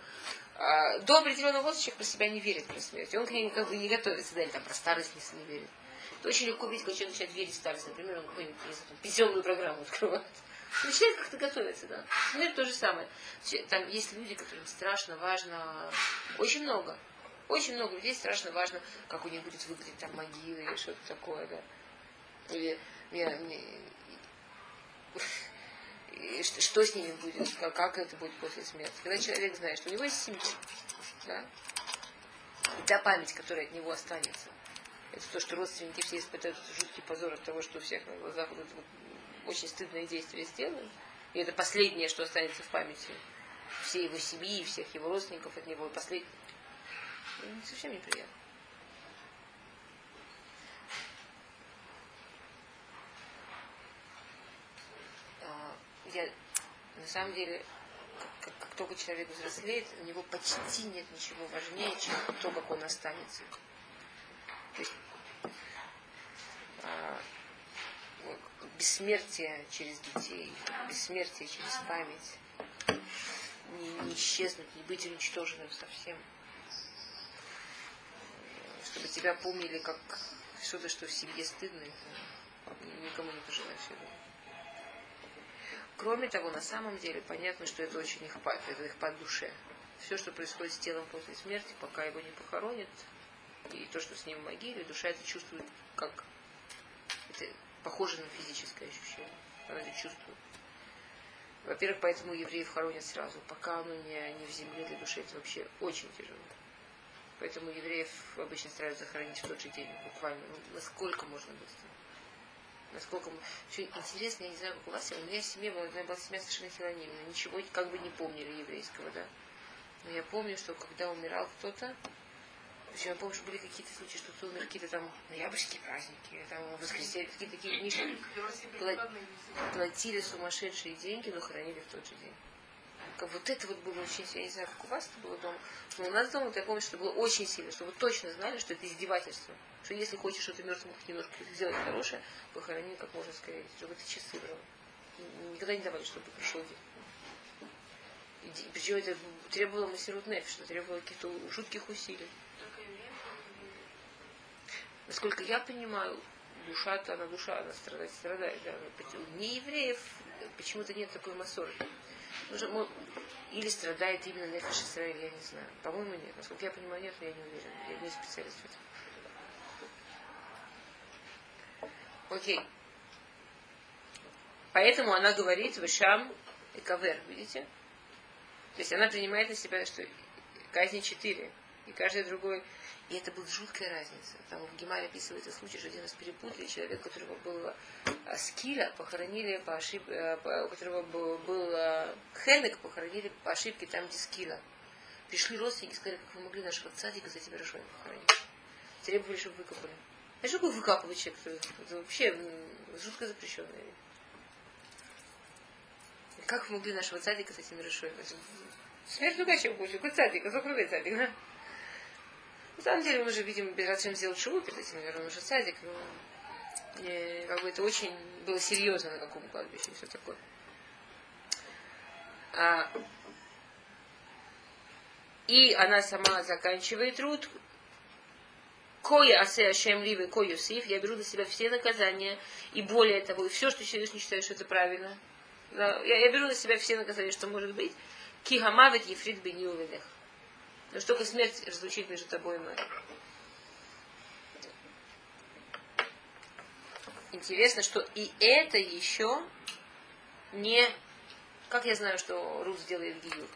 А, до определенного возраста человек про себя не верит про смерть. Он к ней как бы не готовится, да, или там про старость не, не верит. Это очень легко видеть, когда человек начинает верить в старость. Например, он какую-нибудь пенсионную программу открывает. Начинает как-то готовиться, да. Смерть то же самое. Там есть люди, которым страшно, важно, очень много. Очень много людей страшно важно, как у них будет выглядеть там могила или что-то такое, да. Или, я, и что, что с ними будет, как, как это будет после смерти. Когда человек знает, что у него есть семья, да, и та память, которая от него останется, это то, что родственники все испытают жуткий позор от того, что у всех на глазах вот вот очень стыдные действия сделали. И это последнее, что останется в памяти всей его семьи, всех его родственников от него. Последнее. Ну, совсем неприятно. А, я на самом деле, как, как только человек взрослеет, у него почти нет ничего важнее, чем то, как он останется. То есть а, бессмертие через детей, бессмертие через память, не, не исчезнуть, не быть уничтоженным совсем. Чтобы тебя помнили как что-то, что в семье стыдно, никому не пожелаешь этого. Кроме того, на самом деле понятно, что это очень их это их пад душе. Все, что происходит с телом после смерти, пока его не похоронят, и то, что с ним в могиле, душа это чувствует как... Это похоже на физическое ощущение. Она это чувствует. Во-первых, поэтому евреев хоронят сразу. Пока оно не, не в земле, для души это вообще очень тяжело. Поэтому евреев обычно стараются захоронить в тот же день, буквально. Ну, насколько можно быстро. Насколько... Все интересно, я не знаю, как у вас, у меня в семье была, была семья совершенно хилонимная. Ничего как бы не помнили еврейского, да. Но я помню, что когда умирал кто-то, я помню, что были какие-то случаи, что кто умер, какие-то там ноябрьские праздники, там воскресенье, какие-то такие дни, платили сумасшедшие деньги, но хоронили в тот же день. Как вот это вот было очень сильно, я не знаю, как у вас это было дома, но у нас дома, я помню, что было очень сильно, что вы точно знали, что это издевательство. Что если хочешь что-то мертвому немножко сделать хорошее, похорони как можно скорее, чтобы ты часы брал. Никогда не давали, чтобы пришел день. Причем это требовало массирут что требовало каких-то жутких усилий. Насколько я понимаю, душа-то, она душа, она страдает, страдает. Да. Не евреев почему-то нет такой массоры. Или страдает именно Нефиш Исраиль, я не знаю. По-моему, нет. Насколько я понимаю, нет, но я не уверен. Я не специалист в этом. Окей. Поэтому она говорит Вишам и Кавер, видите? То есть она принимает на себя, что казни четыре. И каждый другой и это была жуткая разница. Там в Гемаре описывается случай, что один раз перепутали человек, у которого был а, скиля, похоронили по ошибке, э, у которого был, был а, хенек, похоронили по ошибке там, где скила. Пришли родственники сказали, как вы могли нашего цадика за тебя Рашвай похоронить. Требовали, чтобы выкопали. А что такое выкапывать человек? Это вообще жутко запрещенная. Как вы могли нашего цадика с этим решить? Смерть чем будет. Какой цадик? Какой цадик, да? На самом деле мы уже видим, зачем сделать шоу перед этим, наверное, уже садик, но и, как бы это очень было серьезно на каком кладбище и все такое. А, и она сама заканчивает труд. Коя асе ашем ливы кою сиф. Я беру на себя все наказания. И более того, и все, что Всевышний считает, что это правильно. Я, я беру на себя все наказания, что может быть. Кихамавит ефрит бени Но что только смерть разлучит между тобой и мной. Интересно, что и это еще не... Как я знаю, что Рус сделает Гиюр?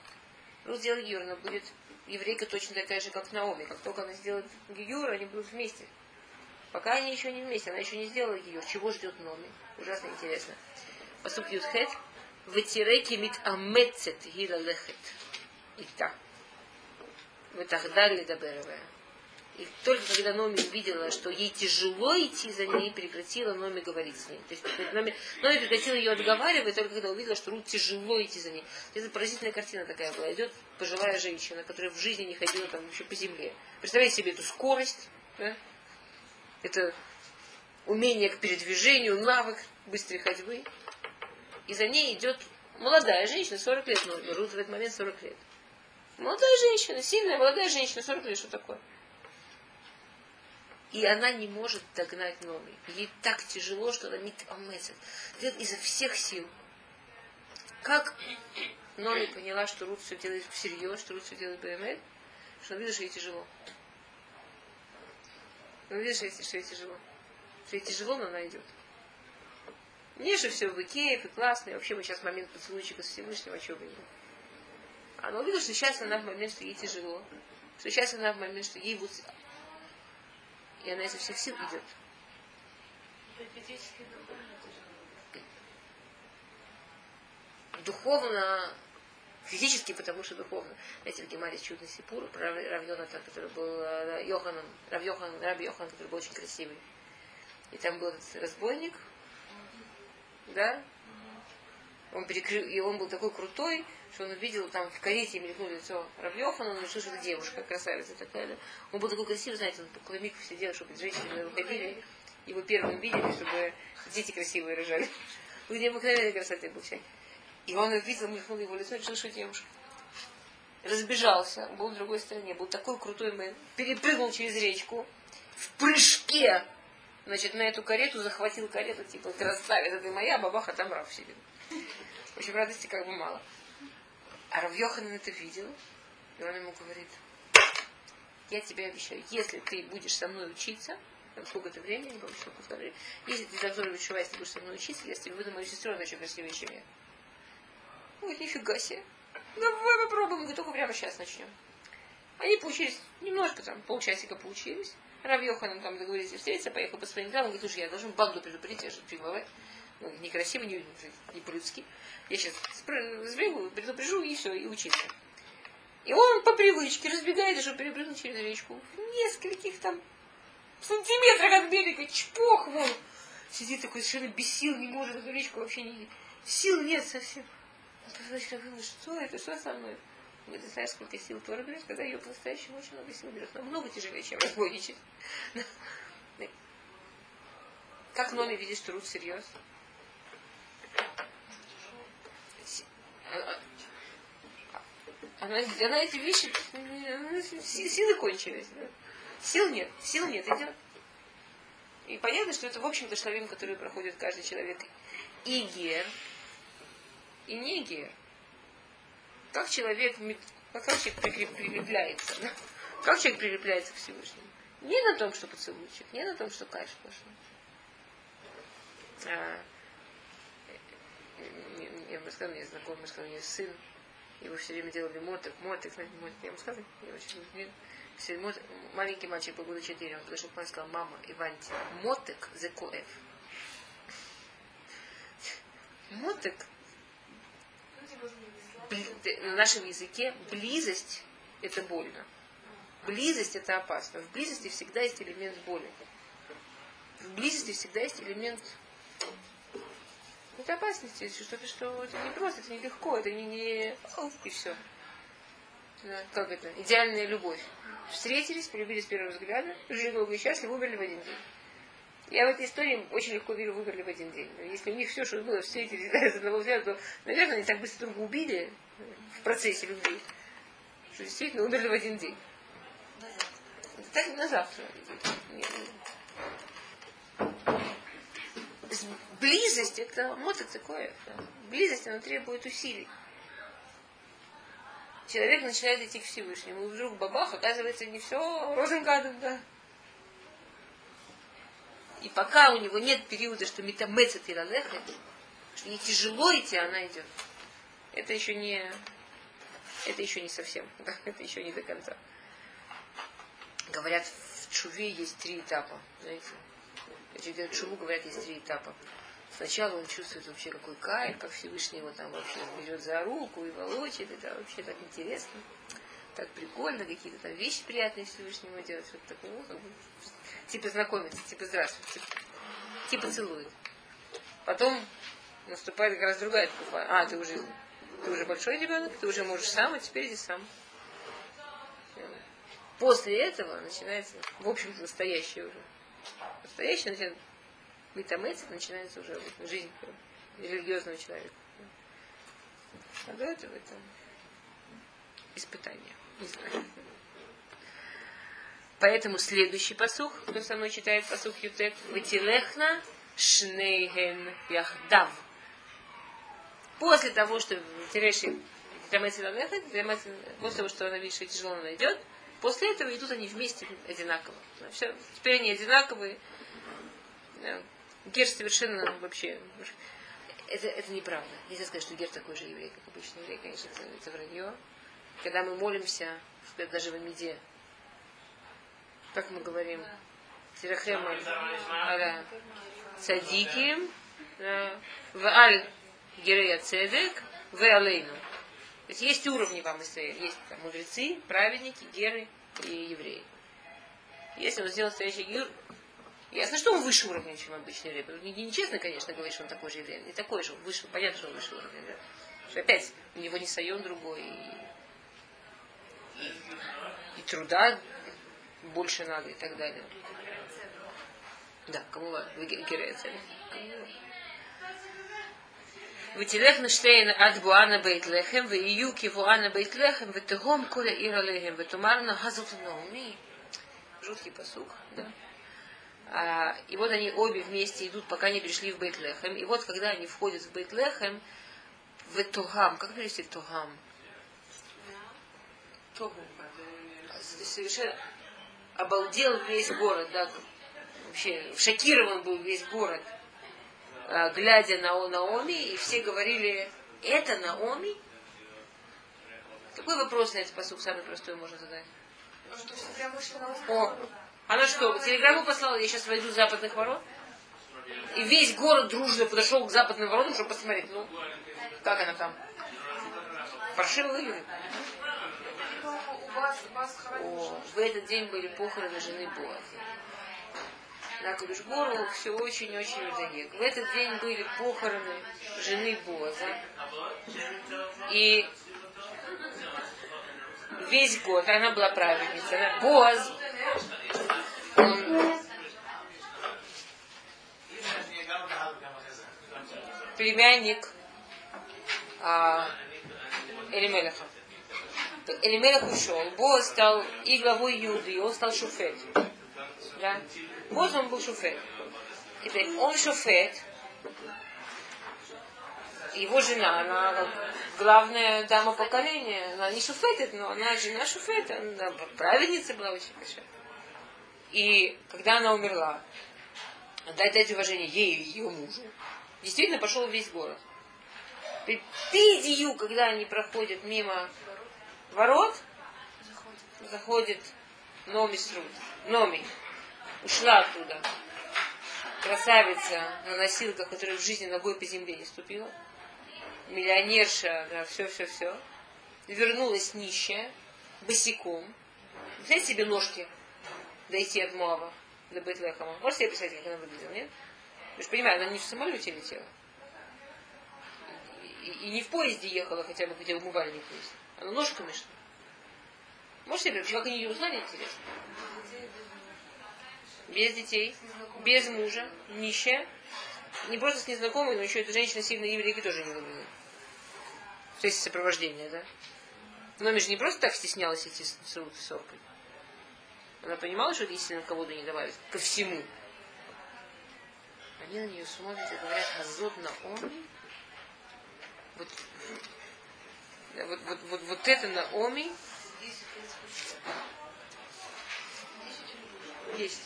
Рус сделает Гиюр, но будет еврейка точно такая же, как Наоми. Как только она сделает Гиюр, они будут вместе. Пока они еще не вместе, она еще не сделала Гиюр. Чего ждет Наоми? Ужасно интересно. Посук Юдхет. Ветиреки мит амецет гила лехет. И так. Далее доберовая. И только когда Номи увидела, что ей тяжело идти за ней, прекратила Номи говорить с ней. То есть Номи, Номи прекратила ее отговаривать, только когда увидела, что Рут тяжело идти за ней. Это поразительная картина такая была. Идет пожилая женщина, которая в жизни не ходила там вообще по земле. Представляете себе эту скорость, да? это умение к передвижению, навык быстрой ходьбы. И за ней идет молодая женщина, 40 лет, ну, Рут в этот момент 40 лет. Молодая женщина, сильная молодая женщина, 40 лет, что такое? И она не может догнать Номи. Ей так тяжело, что она не омесит. Делает изо всех сил. Как Номи поняла, что Рут все делает всерьез, что Рут все делает БМЭ, что она видит, что ей тяжело. Она видит, что ей, что ей тяжело. Что ей тяжело, но она идет. Не, что все в Икеев и классно, и вообще мы сейчас момент поцелуйчика с Всевышним, а чего бы нет. Она увидела, что сейчас она в момент, что ей тяжело. Что сейчас она в момент, что ей будет и она изо всех сил идет. Духовно, физически, потому что духовно. Знаете, в Гемаре чудный сипур про Равьонатан, который был э, Йоханом, Рав Йохан, Раб Йохан, который был очень красивый. И там был этот разбойник, да, он перекрыл, и он был такой крутой, что он увидел там в карете мелькнуло лицо Равьехана, он что это девушка, красавица такая, да. Он был такой красивый, знаете, он такой миг сидел, чтобы женщины выходили, его первым видели, чтобы дети красивые рожали. [LAUGHS] Он необыкновенной красоты был человек. И он увидел, мелькнуло его лицо, решил, что девушка. Разбежался, был в другой стороне, был такой крутой мэн, перепрыгнул через речку, в прыжке, значит, на эту карету захватил карету, типа, красавица, ты моя, бабаха там рав сидит. В общем, радости как бы мало. А Равьохан это видел, и он ему говорит, я тебе обещаю, если ты будешь со мной учиться, там сколько-то времени, не помню, сколько времени, если ты завзор чува, если будешь со мной учиться, я тебе выдам мою сестру, она очень красивая, чем я. Ой, нифига себе. Давай попробуем, мы только прямо сейчас начнем. Они получились, немножко там, полчасика получились. Рав там договорились встретиться, поехал по своим делам, говорит, слушай, я должен банду предупредить, я же прибываю ну, некрасиво, не, не по-людски. Я сейчас сбегу, предупрежу и все, и учиться. И он по привычке разбегает, чтобы перепрыгнуть через речку. В нескольких там сантиметрах от берега, чпох вон. Сидит такой совершенно без сил, не может эту речку вообще не... Сил нет совсем. Он думает, что это, что со мной? Говорит, ты знаешь, сколько сил Тора берет, когда ее по-настоящему очень много сил берет. Намного тяжелее, чем разбойничать. [LAUGHS] Как Номи видит, что Рут Она, она эти вещи, силы кончились. Сил нет, сил нет, идет. И понятно, что это, в общем-то, шлавим, который проходит каждый человек. И гер, и не гер. Как человек, как человек прикрепляется, да? Как человек прикрепляется к Всевышнему? Не на том, что поцелуйчик, не на том, что кайф пошел. А, я бы сказала, мне знакомый, что у нее сын, его все время делали моток, моток, знаете, моток, я вам сказала, я очень люблю. Все, мот, маленький мальчик был года 4, он подошел к маме и сказал, мама, Иванти, моток за коэф. Моток, на нашем языке близость это больно. Близость это опасно. В близости всегда есть элемент боли. В близости всегда есть элемент это опасности, что, -то, что это не просто, это не легко, это не, не и все. Как это? Идеальная любовь. Встретились, полюбили с первого взгляда, жили долго и счастливо, выбрали в один день. Я в этой истории очень легко верю, выбрали в один день. если у них все, что было, встретились [LAUGHS] да, с одного взгляда, то, наверное, они так быстро друг убили в процессе любви, что действительно умерли в один день. Так на завтра близость это мотор такое. Близость, она требует усилий. Человек начинает идти к Всевышнему, и вдруг бабах, оказывается, не все розенкадом, да. И пока у него нет периода, что метамецет и лалехет, что ей тяжело идти, она идет. Это еще не, это еще не совсем, [LAUGHS] да, это еще не до конца. Говорят, в чуве есть три этапа, знаете. Значит, чуву говорят, есть три этапа. Сначала он чувствует вообще какой кайф, как Всевышний его там вообще берет за руку и волочит, это вообще так интересно. так прикольно, какие-то там вещи приятные Всевышнему делать. Вот такое, ну, как бы, типа знакомиться, типа здравствуй, типа, типа целует. Потом наступает как раз другая такая, а, ты уже, ты уже большой ребенок, ты уже можешь сам, а теперь иди сам. После этого начинается, в общем-то, настоящее уже. Настоящее начинает Битамецик начинается уже жизнь религиозного человека. А до этого это испытание. Поэтому следующий посух, кто со мной читает посух Ютет, Ватилехна Шнейген Яхдав. После того, что Тереши после того, что она видит, что тяжело найдет, после этого идут они вместе одинаково. Все, теперь они одинаковые. Гер совершенно вообще... Это, это неправда. Нельзя сказать, что Гер такой же еврей, как обычный еврей. Конечно, это, это вранье. Когда мы молимся, даже в Амиде, как мы говорим, Тирахема, Аля, Цадиким, в Аль Герея Цедек, в Алейну. То есть есть уровни вам Израиль. Есть там, мудрецы, праведники, геры и евреи. Если он сделал настоящий гер, Ясно, что он выше уровня, чем обычный еврей. Не, нечестно, конечно, говорить, что он такой же еврей. Не такой же, он выше, понятно, что он выше уровня. Да? Что опять, у него не сайон другой, и, и, и труда больше надо и так далее. Да, кому вы гереется. ותלך נשתיהן עד בואנה בית לחם, ויהיו כבואנה בית לחם, ותהום כל העיר עליהם, ותאמרנה הזאת נעמי. Жуткий посук, да. А, и вот они обе вместе идут, пока не пришли в Бейтлехем. И вот когда они входят в Бейтлехем, в Тогам, как перевести Тогам? Совершенно обалдел весь город, да, вообще шокирован был весь город, а, глядя на Наоми, и все говорили, это Наоми? Какой вопрос на этот посуд самый простой можно задать? О, она что, телеграмму послала, я сейчас войду с западных ворот? И весь город дружно подошел к западным воротам, чтобы посмотреть, ну, как она там. Паршиво выглядит. О, в этот день были похороны жены Боаза. На Кудышбору все очень-очень удалек. В этот день были похороны жены Боза. И весь год она была праведницей. Она, Боаз племянник а, Элимелеха. Элимелех ушел, Боз стал и главой Юды, и он стал шуфет. Да? Боз он был шуфет. Теперь он шуфет, его жена, она главная дама поколения, она не шуфетит, но она жена шуфета, она праведница была очень большая. И когда она умерла, дать дать уважение ей и ее мужу, действительно пошел весь город. Пидию, когда они проходят мимо ворот, заходит Номи Срут. Номи. Ушла оттуда. Красавица на носилках, которая в жизни ногой по земле не ступила. Миллионерша, да, все-все-все. Вернулась нищая, босиком. Взять себе ножки дойти от Моава до Бетлехама. Можете себе представить, как она выглядела, нет? Вы же понимаете, она не в самолете летела. И, и не в поезде ехала, хотя бы хотя бы умывальник есть. Она ножками что Можете себе как они ее узнали, интересно? Без детей, без мужа, нищая. Не просто с незнакомой, но еще эта женщина сильно еврейки тоже не выглядит. То есть сопровождение, да? Но же не просто так стеснялась идти с, с, с соркой. Она понимала, что это истинно кого-то не добавить. Ко всему. Они на нее смотрят и говорят, Азот на Оми. Вот, вот, вот, вот, вот это на Оми. Есть.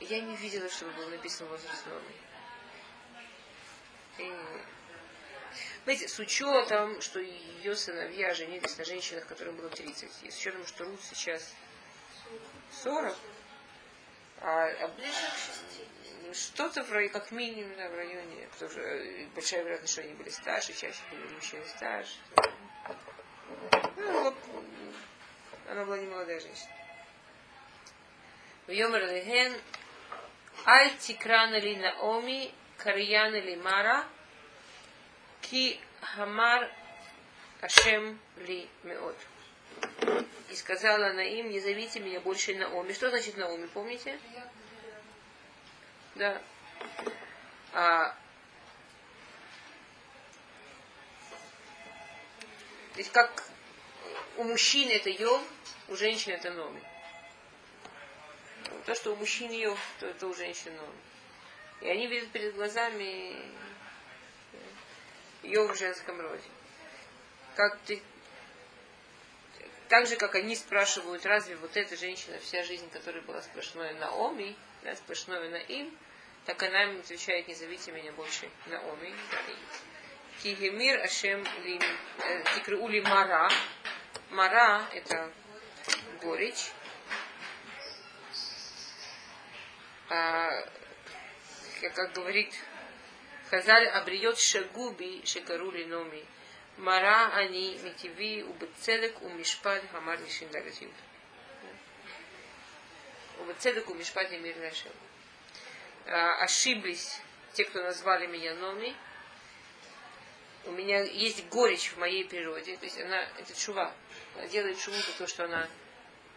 Я не видела, чтобы было написано возраст нормы. Знаете, с учетом, что ее сыновья женились на женщинах, которым было 30, и с учетом, что Рут сейчас 40, а, а что-то в, как минимум да, в районе, потому что большая вероятность, что они были старше, чаще были мужчины старше. Ну, она была не молодая женщина. Йомер леген Аль тикрана ли Наоми, карьяна ли Мара, ки хамар Ашем ли меот. И сказала она им, не зовите меня больше Наоми. Что значит Наоми, помните? Да. А, то есть как у мужчины это Йов, у женщины это Номи. То, что у мужчин Йов, то это у женщин Номи. И они видят перед глазами Йов в женском роде. Как ты так же, как они спрашивают, разве вот эта женщина, вся жизнь, которая была сплошной на Оми, да, сплошной на им, так она им отвечает, не зовите меня больше на Оми. Кигемир Ашем Тикраули Мара. Мара это горечь. А, как говорит Хазаль, обреет шагуби шекарули номи. Мара они митиви убецедек умишпад хамар лишиндалет юд. Убецедек умишпад и мир нашел. Ошиблись те, кто назвали меня Номи. У меня есть горечь в моей природе. То есть она, это чува. Она делает шуму за то, что она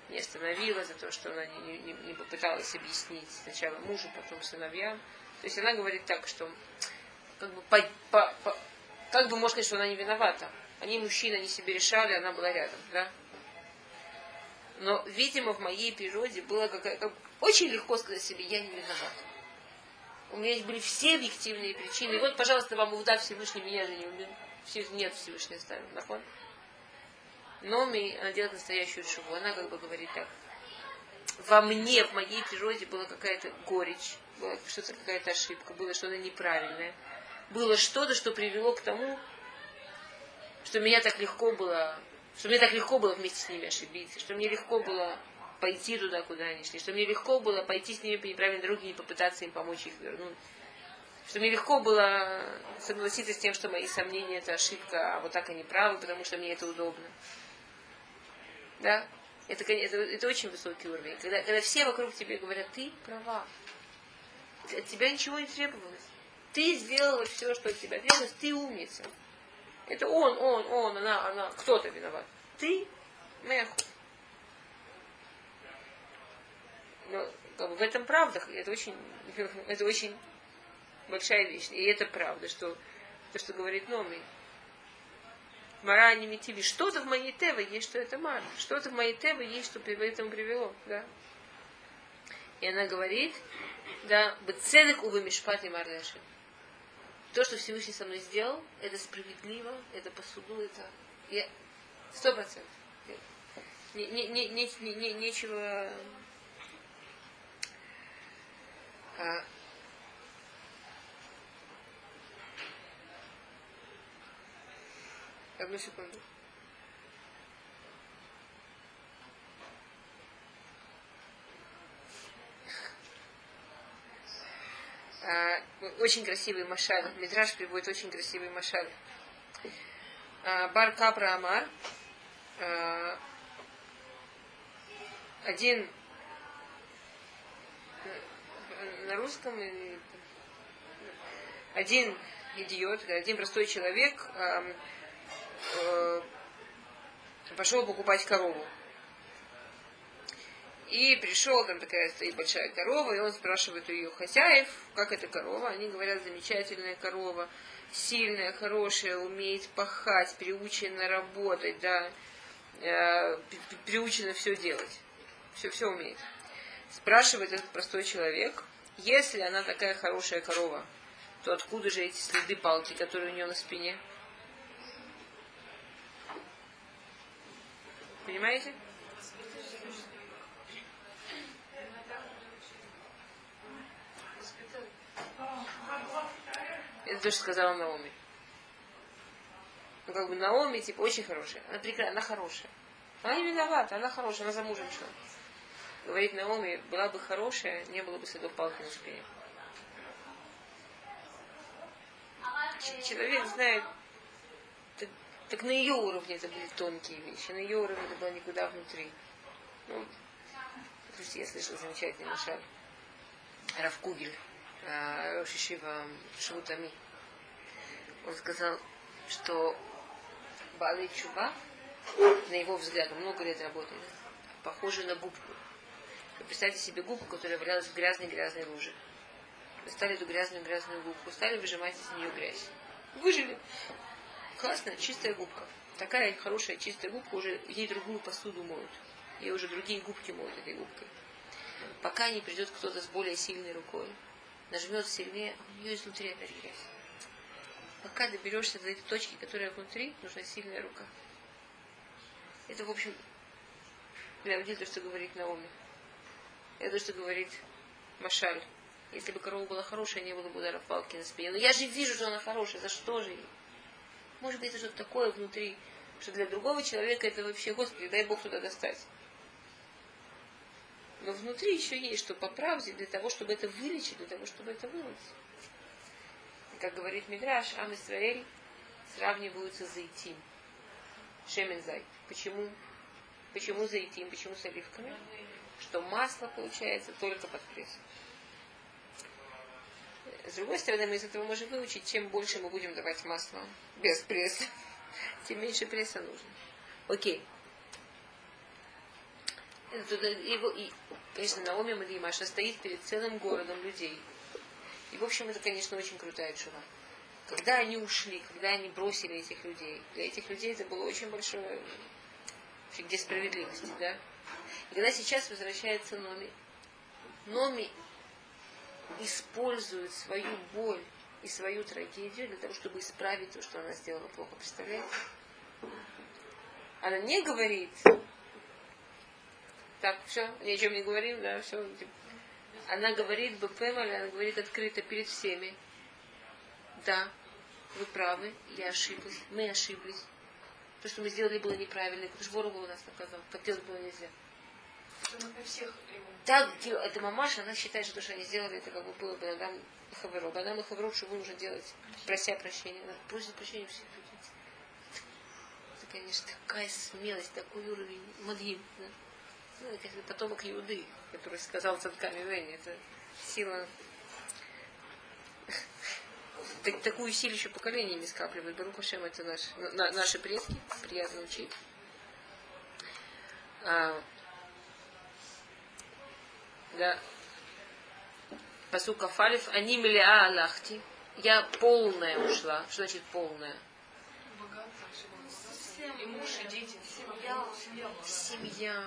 не остановила, за то, что она не, не, не попыталась объяснить сначала мужу, потом сыновьям. То есть она говорит так, что как бы по, по, по, как бы можно сказать, что она не виновата. Они мужчины, они себе решали, она была рядом, да? Но, видимо, в моей природе было какая как, очень легко сказать себе, я не виновата. У меня были все объективные причины. И вот, пожалуйста, вам уда Всевышний, меня же не убил. Нет Всевышний оставил. Наход. Но она делает настоящую шубу. Она как бы говорит так. Во мне, в моей природе была какая-то горечь, была что-то какая-то ошибка, было что-то неправильное было что-то, что привело к тому, что меня так легко было, что мне так легко было вместе с ними ошибиться, что мне легко было пойти туда, куда они шли, что мне легко было пойти с ними по неправильной дороге и попытаться им помочь их вернуть. Что мне легко было согласиться с тем, что мои сомнения это ошибка, а вот так они правы, потому что мне это удобно. Да? Это, это, это очень высокий уровень. Когда, когда все вокруг тебе говорят, ты права. От тебя ничего не требовалось. Ты сделала все, что от тебя требовалось, ты умница. Это он, он, он, она, она, кто-то виноват. Ты меху. Но как бы, в этом правда, это очень, [LAUGHS] это очень большая вещь. И это правда, что то, что говорит Номи. Мара не метиви. Что-то в моей теве есть, что это мара. Что-то в моей теве есть, что к этому привело. Да? И она говорит, да, бецедек увы мишпат и марлешин. То, что Всевышний со мной сделал, это справедливо, это по суду, это... Я... Сто процентов. Не, не, не, не, не, не, нечего... А... Одну секунду. А, очень красивый машаль. Мидраш приводит очень красивый машаль. А, Бар Капра Амар. А, один на русском один идиот, один простой человек пошел покупать корову. И пришел, там такая стоит большая корова, и он спрашивает у ее хозяев, как эта корова. Они говорят, замечательная корова, сильная, хорошая, умеет пахать, приучена работать, да, э, приучена все делать. Все, все умеет. Спрашивает этот простой человек, если она такая хорошая корова, то откуда же эти следы палки, которые у нее на спине? Понимаете? Это то, что сказала Наоми. Ну, как бы Наоми, типа, очень хорошая. Она прекрасная, она хорошая. Она не виновата, она хорошая, она замужем шла. Говорит Наоми, была бы хорошая, не было бы следов палки на спине. Человек знает, Так на ее уровне это были тонкие вещи, на ее уровне это было никуда внутри. Ну, слушайте, я слышала замечательный шаг. Равкугель, Рошишива Швутами. Он сказал, что Балы Чуба, на его взгляд, много лет работает, похожи на губку. Представьте себе губку, которая валялась в грязной-грязной луже. Достали эту грязную-грязную губку, стали выжимать из нее грязь. Выжили. Классная, чистая губка. Такая хорошая чистая губка, уже ей другую посуду моют. Ей уже другие губки моют этой губкой. Пока не придет кто-то с более сильной рукой, нажмет сильнее, у нее изнутри опять грязь. Пока доберешься до этой точки, которая внутри, нужна сильная рука. Это, в общем, для то, что говорит Наоми. Это то, что говорит Машаль. Если бы корова была хорошая, не было бы ударов палки на спине. Но я же вижу, что она хорошая, за что же ей? Может быть, это что-то такое внутри, что для другого человека это вообще, Господи, дай Бог туда достать. Но внутри еще есть, что по для того, чтобы это вылечить, для того, чтобы это. И как говорит Мидраш, Ам Исраэль сравниваются с заитим. Шемензай. Почему? Почему заитим? Почему с оливками? Что масло получается только под прессом. С другой стороны, мы из этого можем выучить, чем больше мы будем давать масла без пресса, [LAUGHS] тем меньше пресса нужно. Окей. Его, и, конечно, Наоми Мадимаша стоит перед целым городом людей. И, в общем, это, конечно, очень крутая чува. Когда они ушли, когда они бросили этих людей, для этих людей это было очень большое, где справедливость, да? И когда сейчас возвращается Номи, Номи использует свою боль и свою трагедию для того, чтобы исправить то, что она сделала плохо. Представляете? Она не говорит, так, все, ни о чем не говорим, да, все. Она говорит БПМ, она говорит открыто перед всеми. Да, вы правы, я ошиблась, мы ошиблись. То, что мы сделали, было неправильно, потому что Ворогу нас наказал, как делать было нельзя. Так, эта мамаша, она считает, что то, что они сделали, это как бы было бы Адам Хаверо. Адам Хаверо, что вы нужно делать, прося прощения. Она просит прощения всех людей. Это, конечно, такая смелость, такой уровень Мадьим. Да? Ну, это потомок Иуды, который сказал Цадками Вене. Это сила так, такую силищу поколениями скапливает. Баруха Шем это наш, на, наши предки, приятно учить. А, да. Пасука Фалиф, они милиа Аллахти. Я полная ушла. Что значит полная? И муж, и дети. Семья,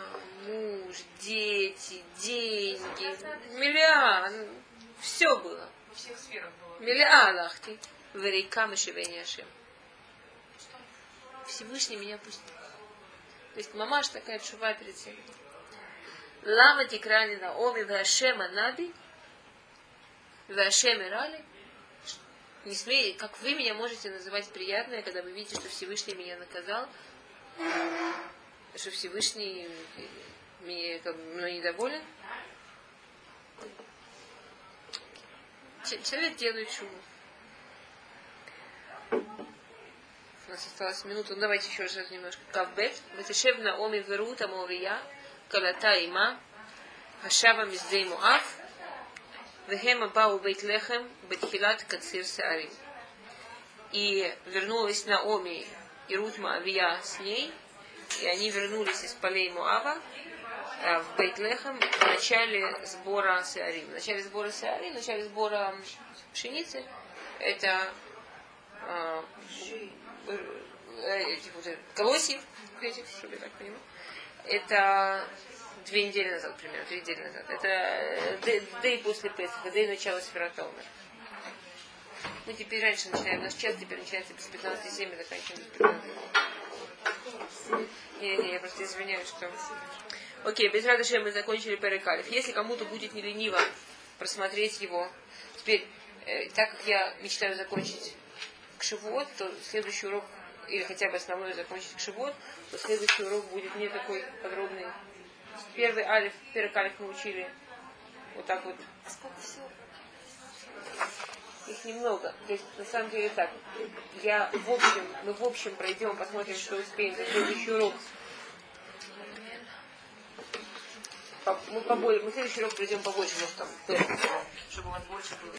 муж, дети, деньги. Миллиан. Все было. Во всех сферах было. Миллиан Аллахти. Верейка Мишевени Ашем. Всевышний меня пустил. То есть мамаш такая чува перед всеми. Лама тикрани на оми вашема наби, вашем рали. Не смей, как вы меня можете называть приятное, когда вы видите, что Всевышний меня наказал, что Всевышний э, меня, как мной недоволен. Человек делает чуму. У нас осталась минута. Ну, давайте еще раз немножко. Кавбет. Ватишев Наоми Верута Мовия. Калата Има. Хашава Миздей Муав. Вехема Бау Бейтлехем Бетхилат Кацир Сеарим. И вернулась Наоми и Рутма Авия с ней, и они вернулись из полей Муава э, в Бейтлехем в начале сбора Сеарим. В начале сбора Сеарим, в начале сбора пшеницы, это э, э, э колосьев, этих, чтобы я так понимаю, это две недели назад, примерно, три недели назад. Это дэй после Песаха, дэй начала Сфератомер. Мы теперь раньше начинаем, наш час теперь начинается без 15.7 и заканчиваем без 15. Не, не, я просто извиняюсь, что... Окей, без радости мы закончили Перекалев. Если кому-то будет не лениво просмотреть его, теперь, э, так как я мечтаю закончить к Шивот, то следующий урок или хотя бы основной закончить к то следующий урок будет не такой подробный. Первый алиф, первый алиф мы учили вот так вот. Сколько всего? Их немного. То есть, на самом деле так. Я в общем, мы в общем пройдем, посмотрим, что успеем за следующий урок. Мы, побольше, мы следующий урок пройдем побольше, может там, чтобы у вас больше было.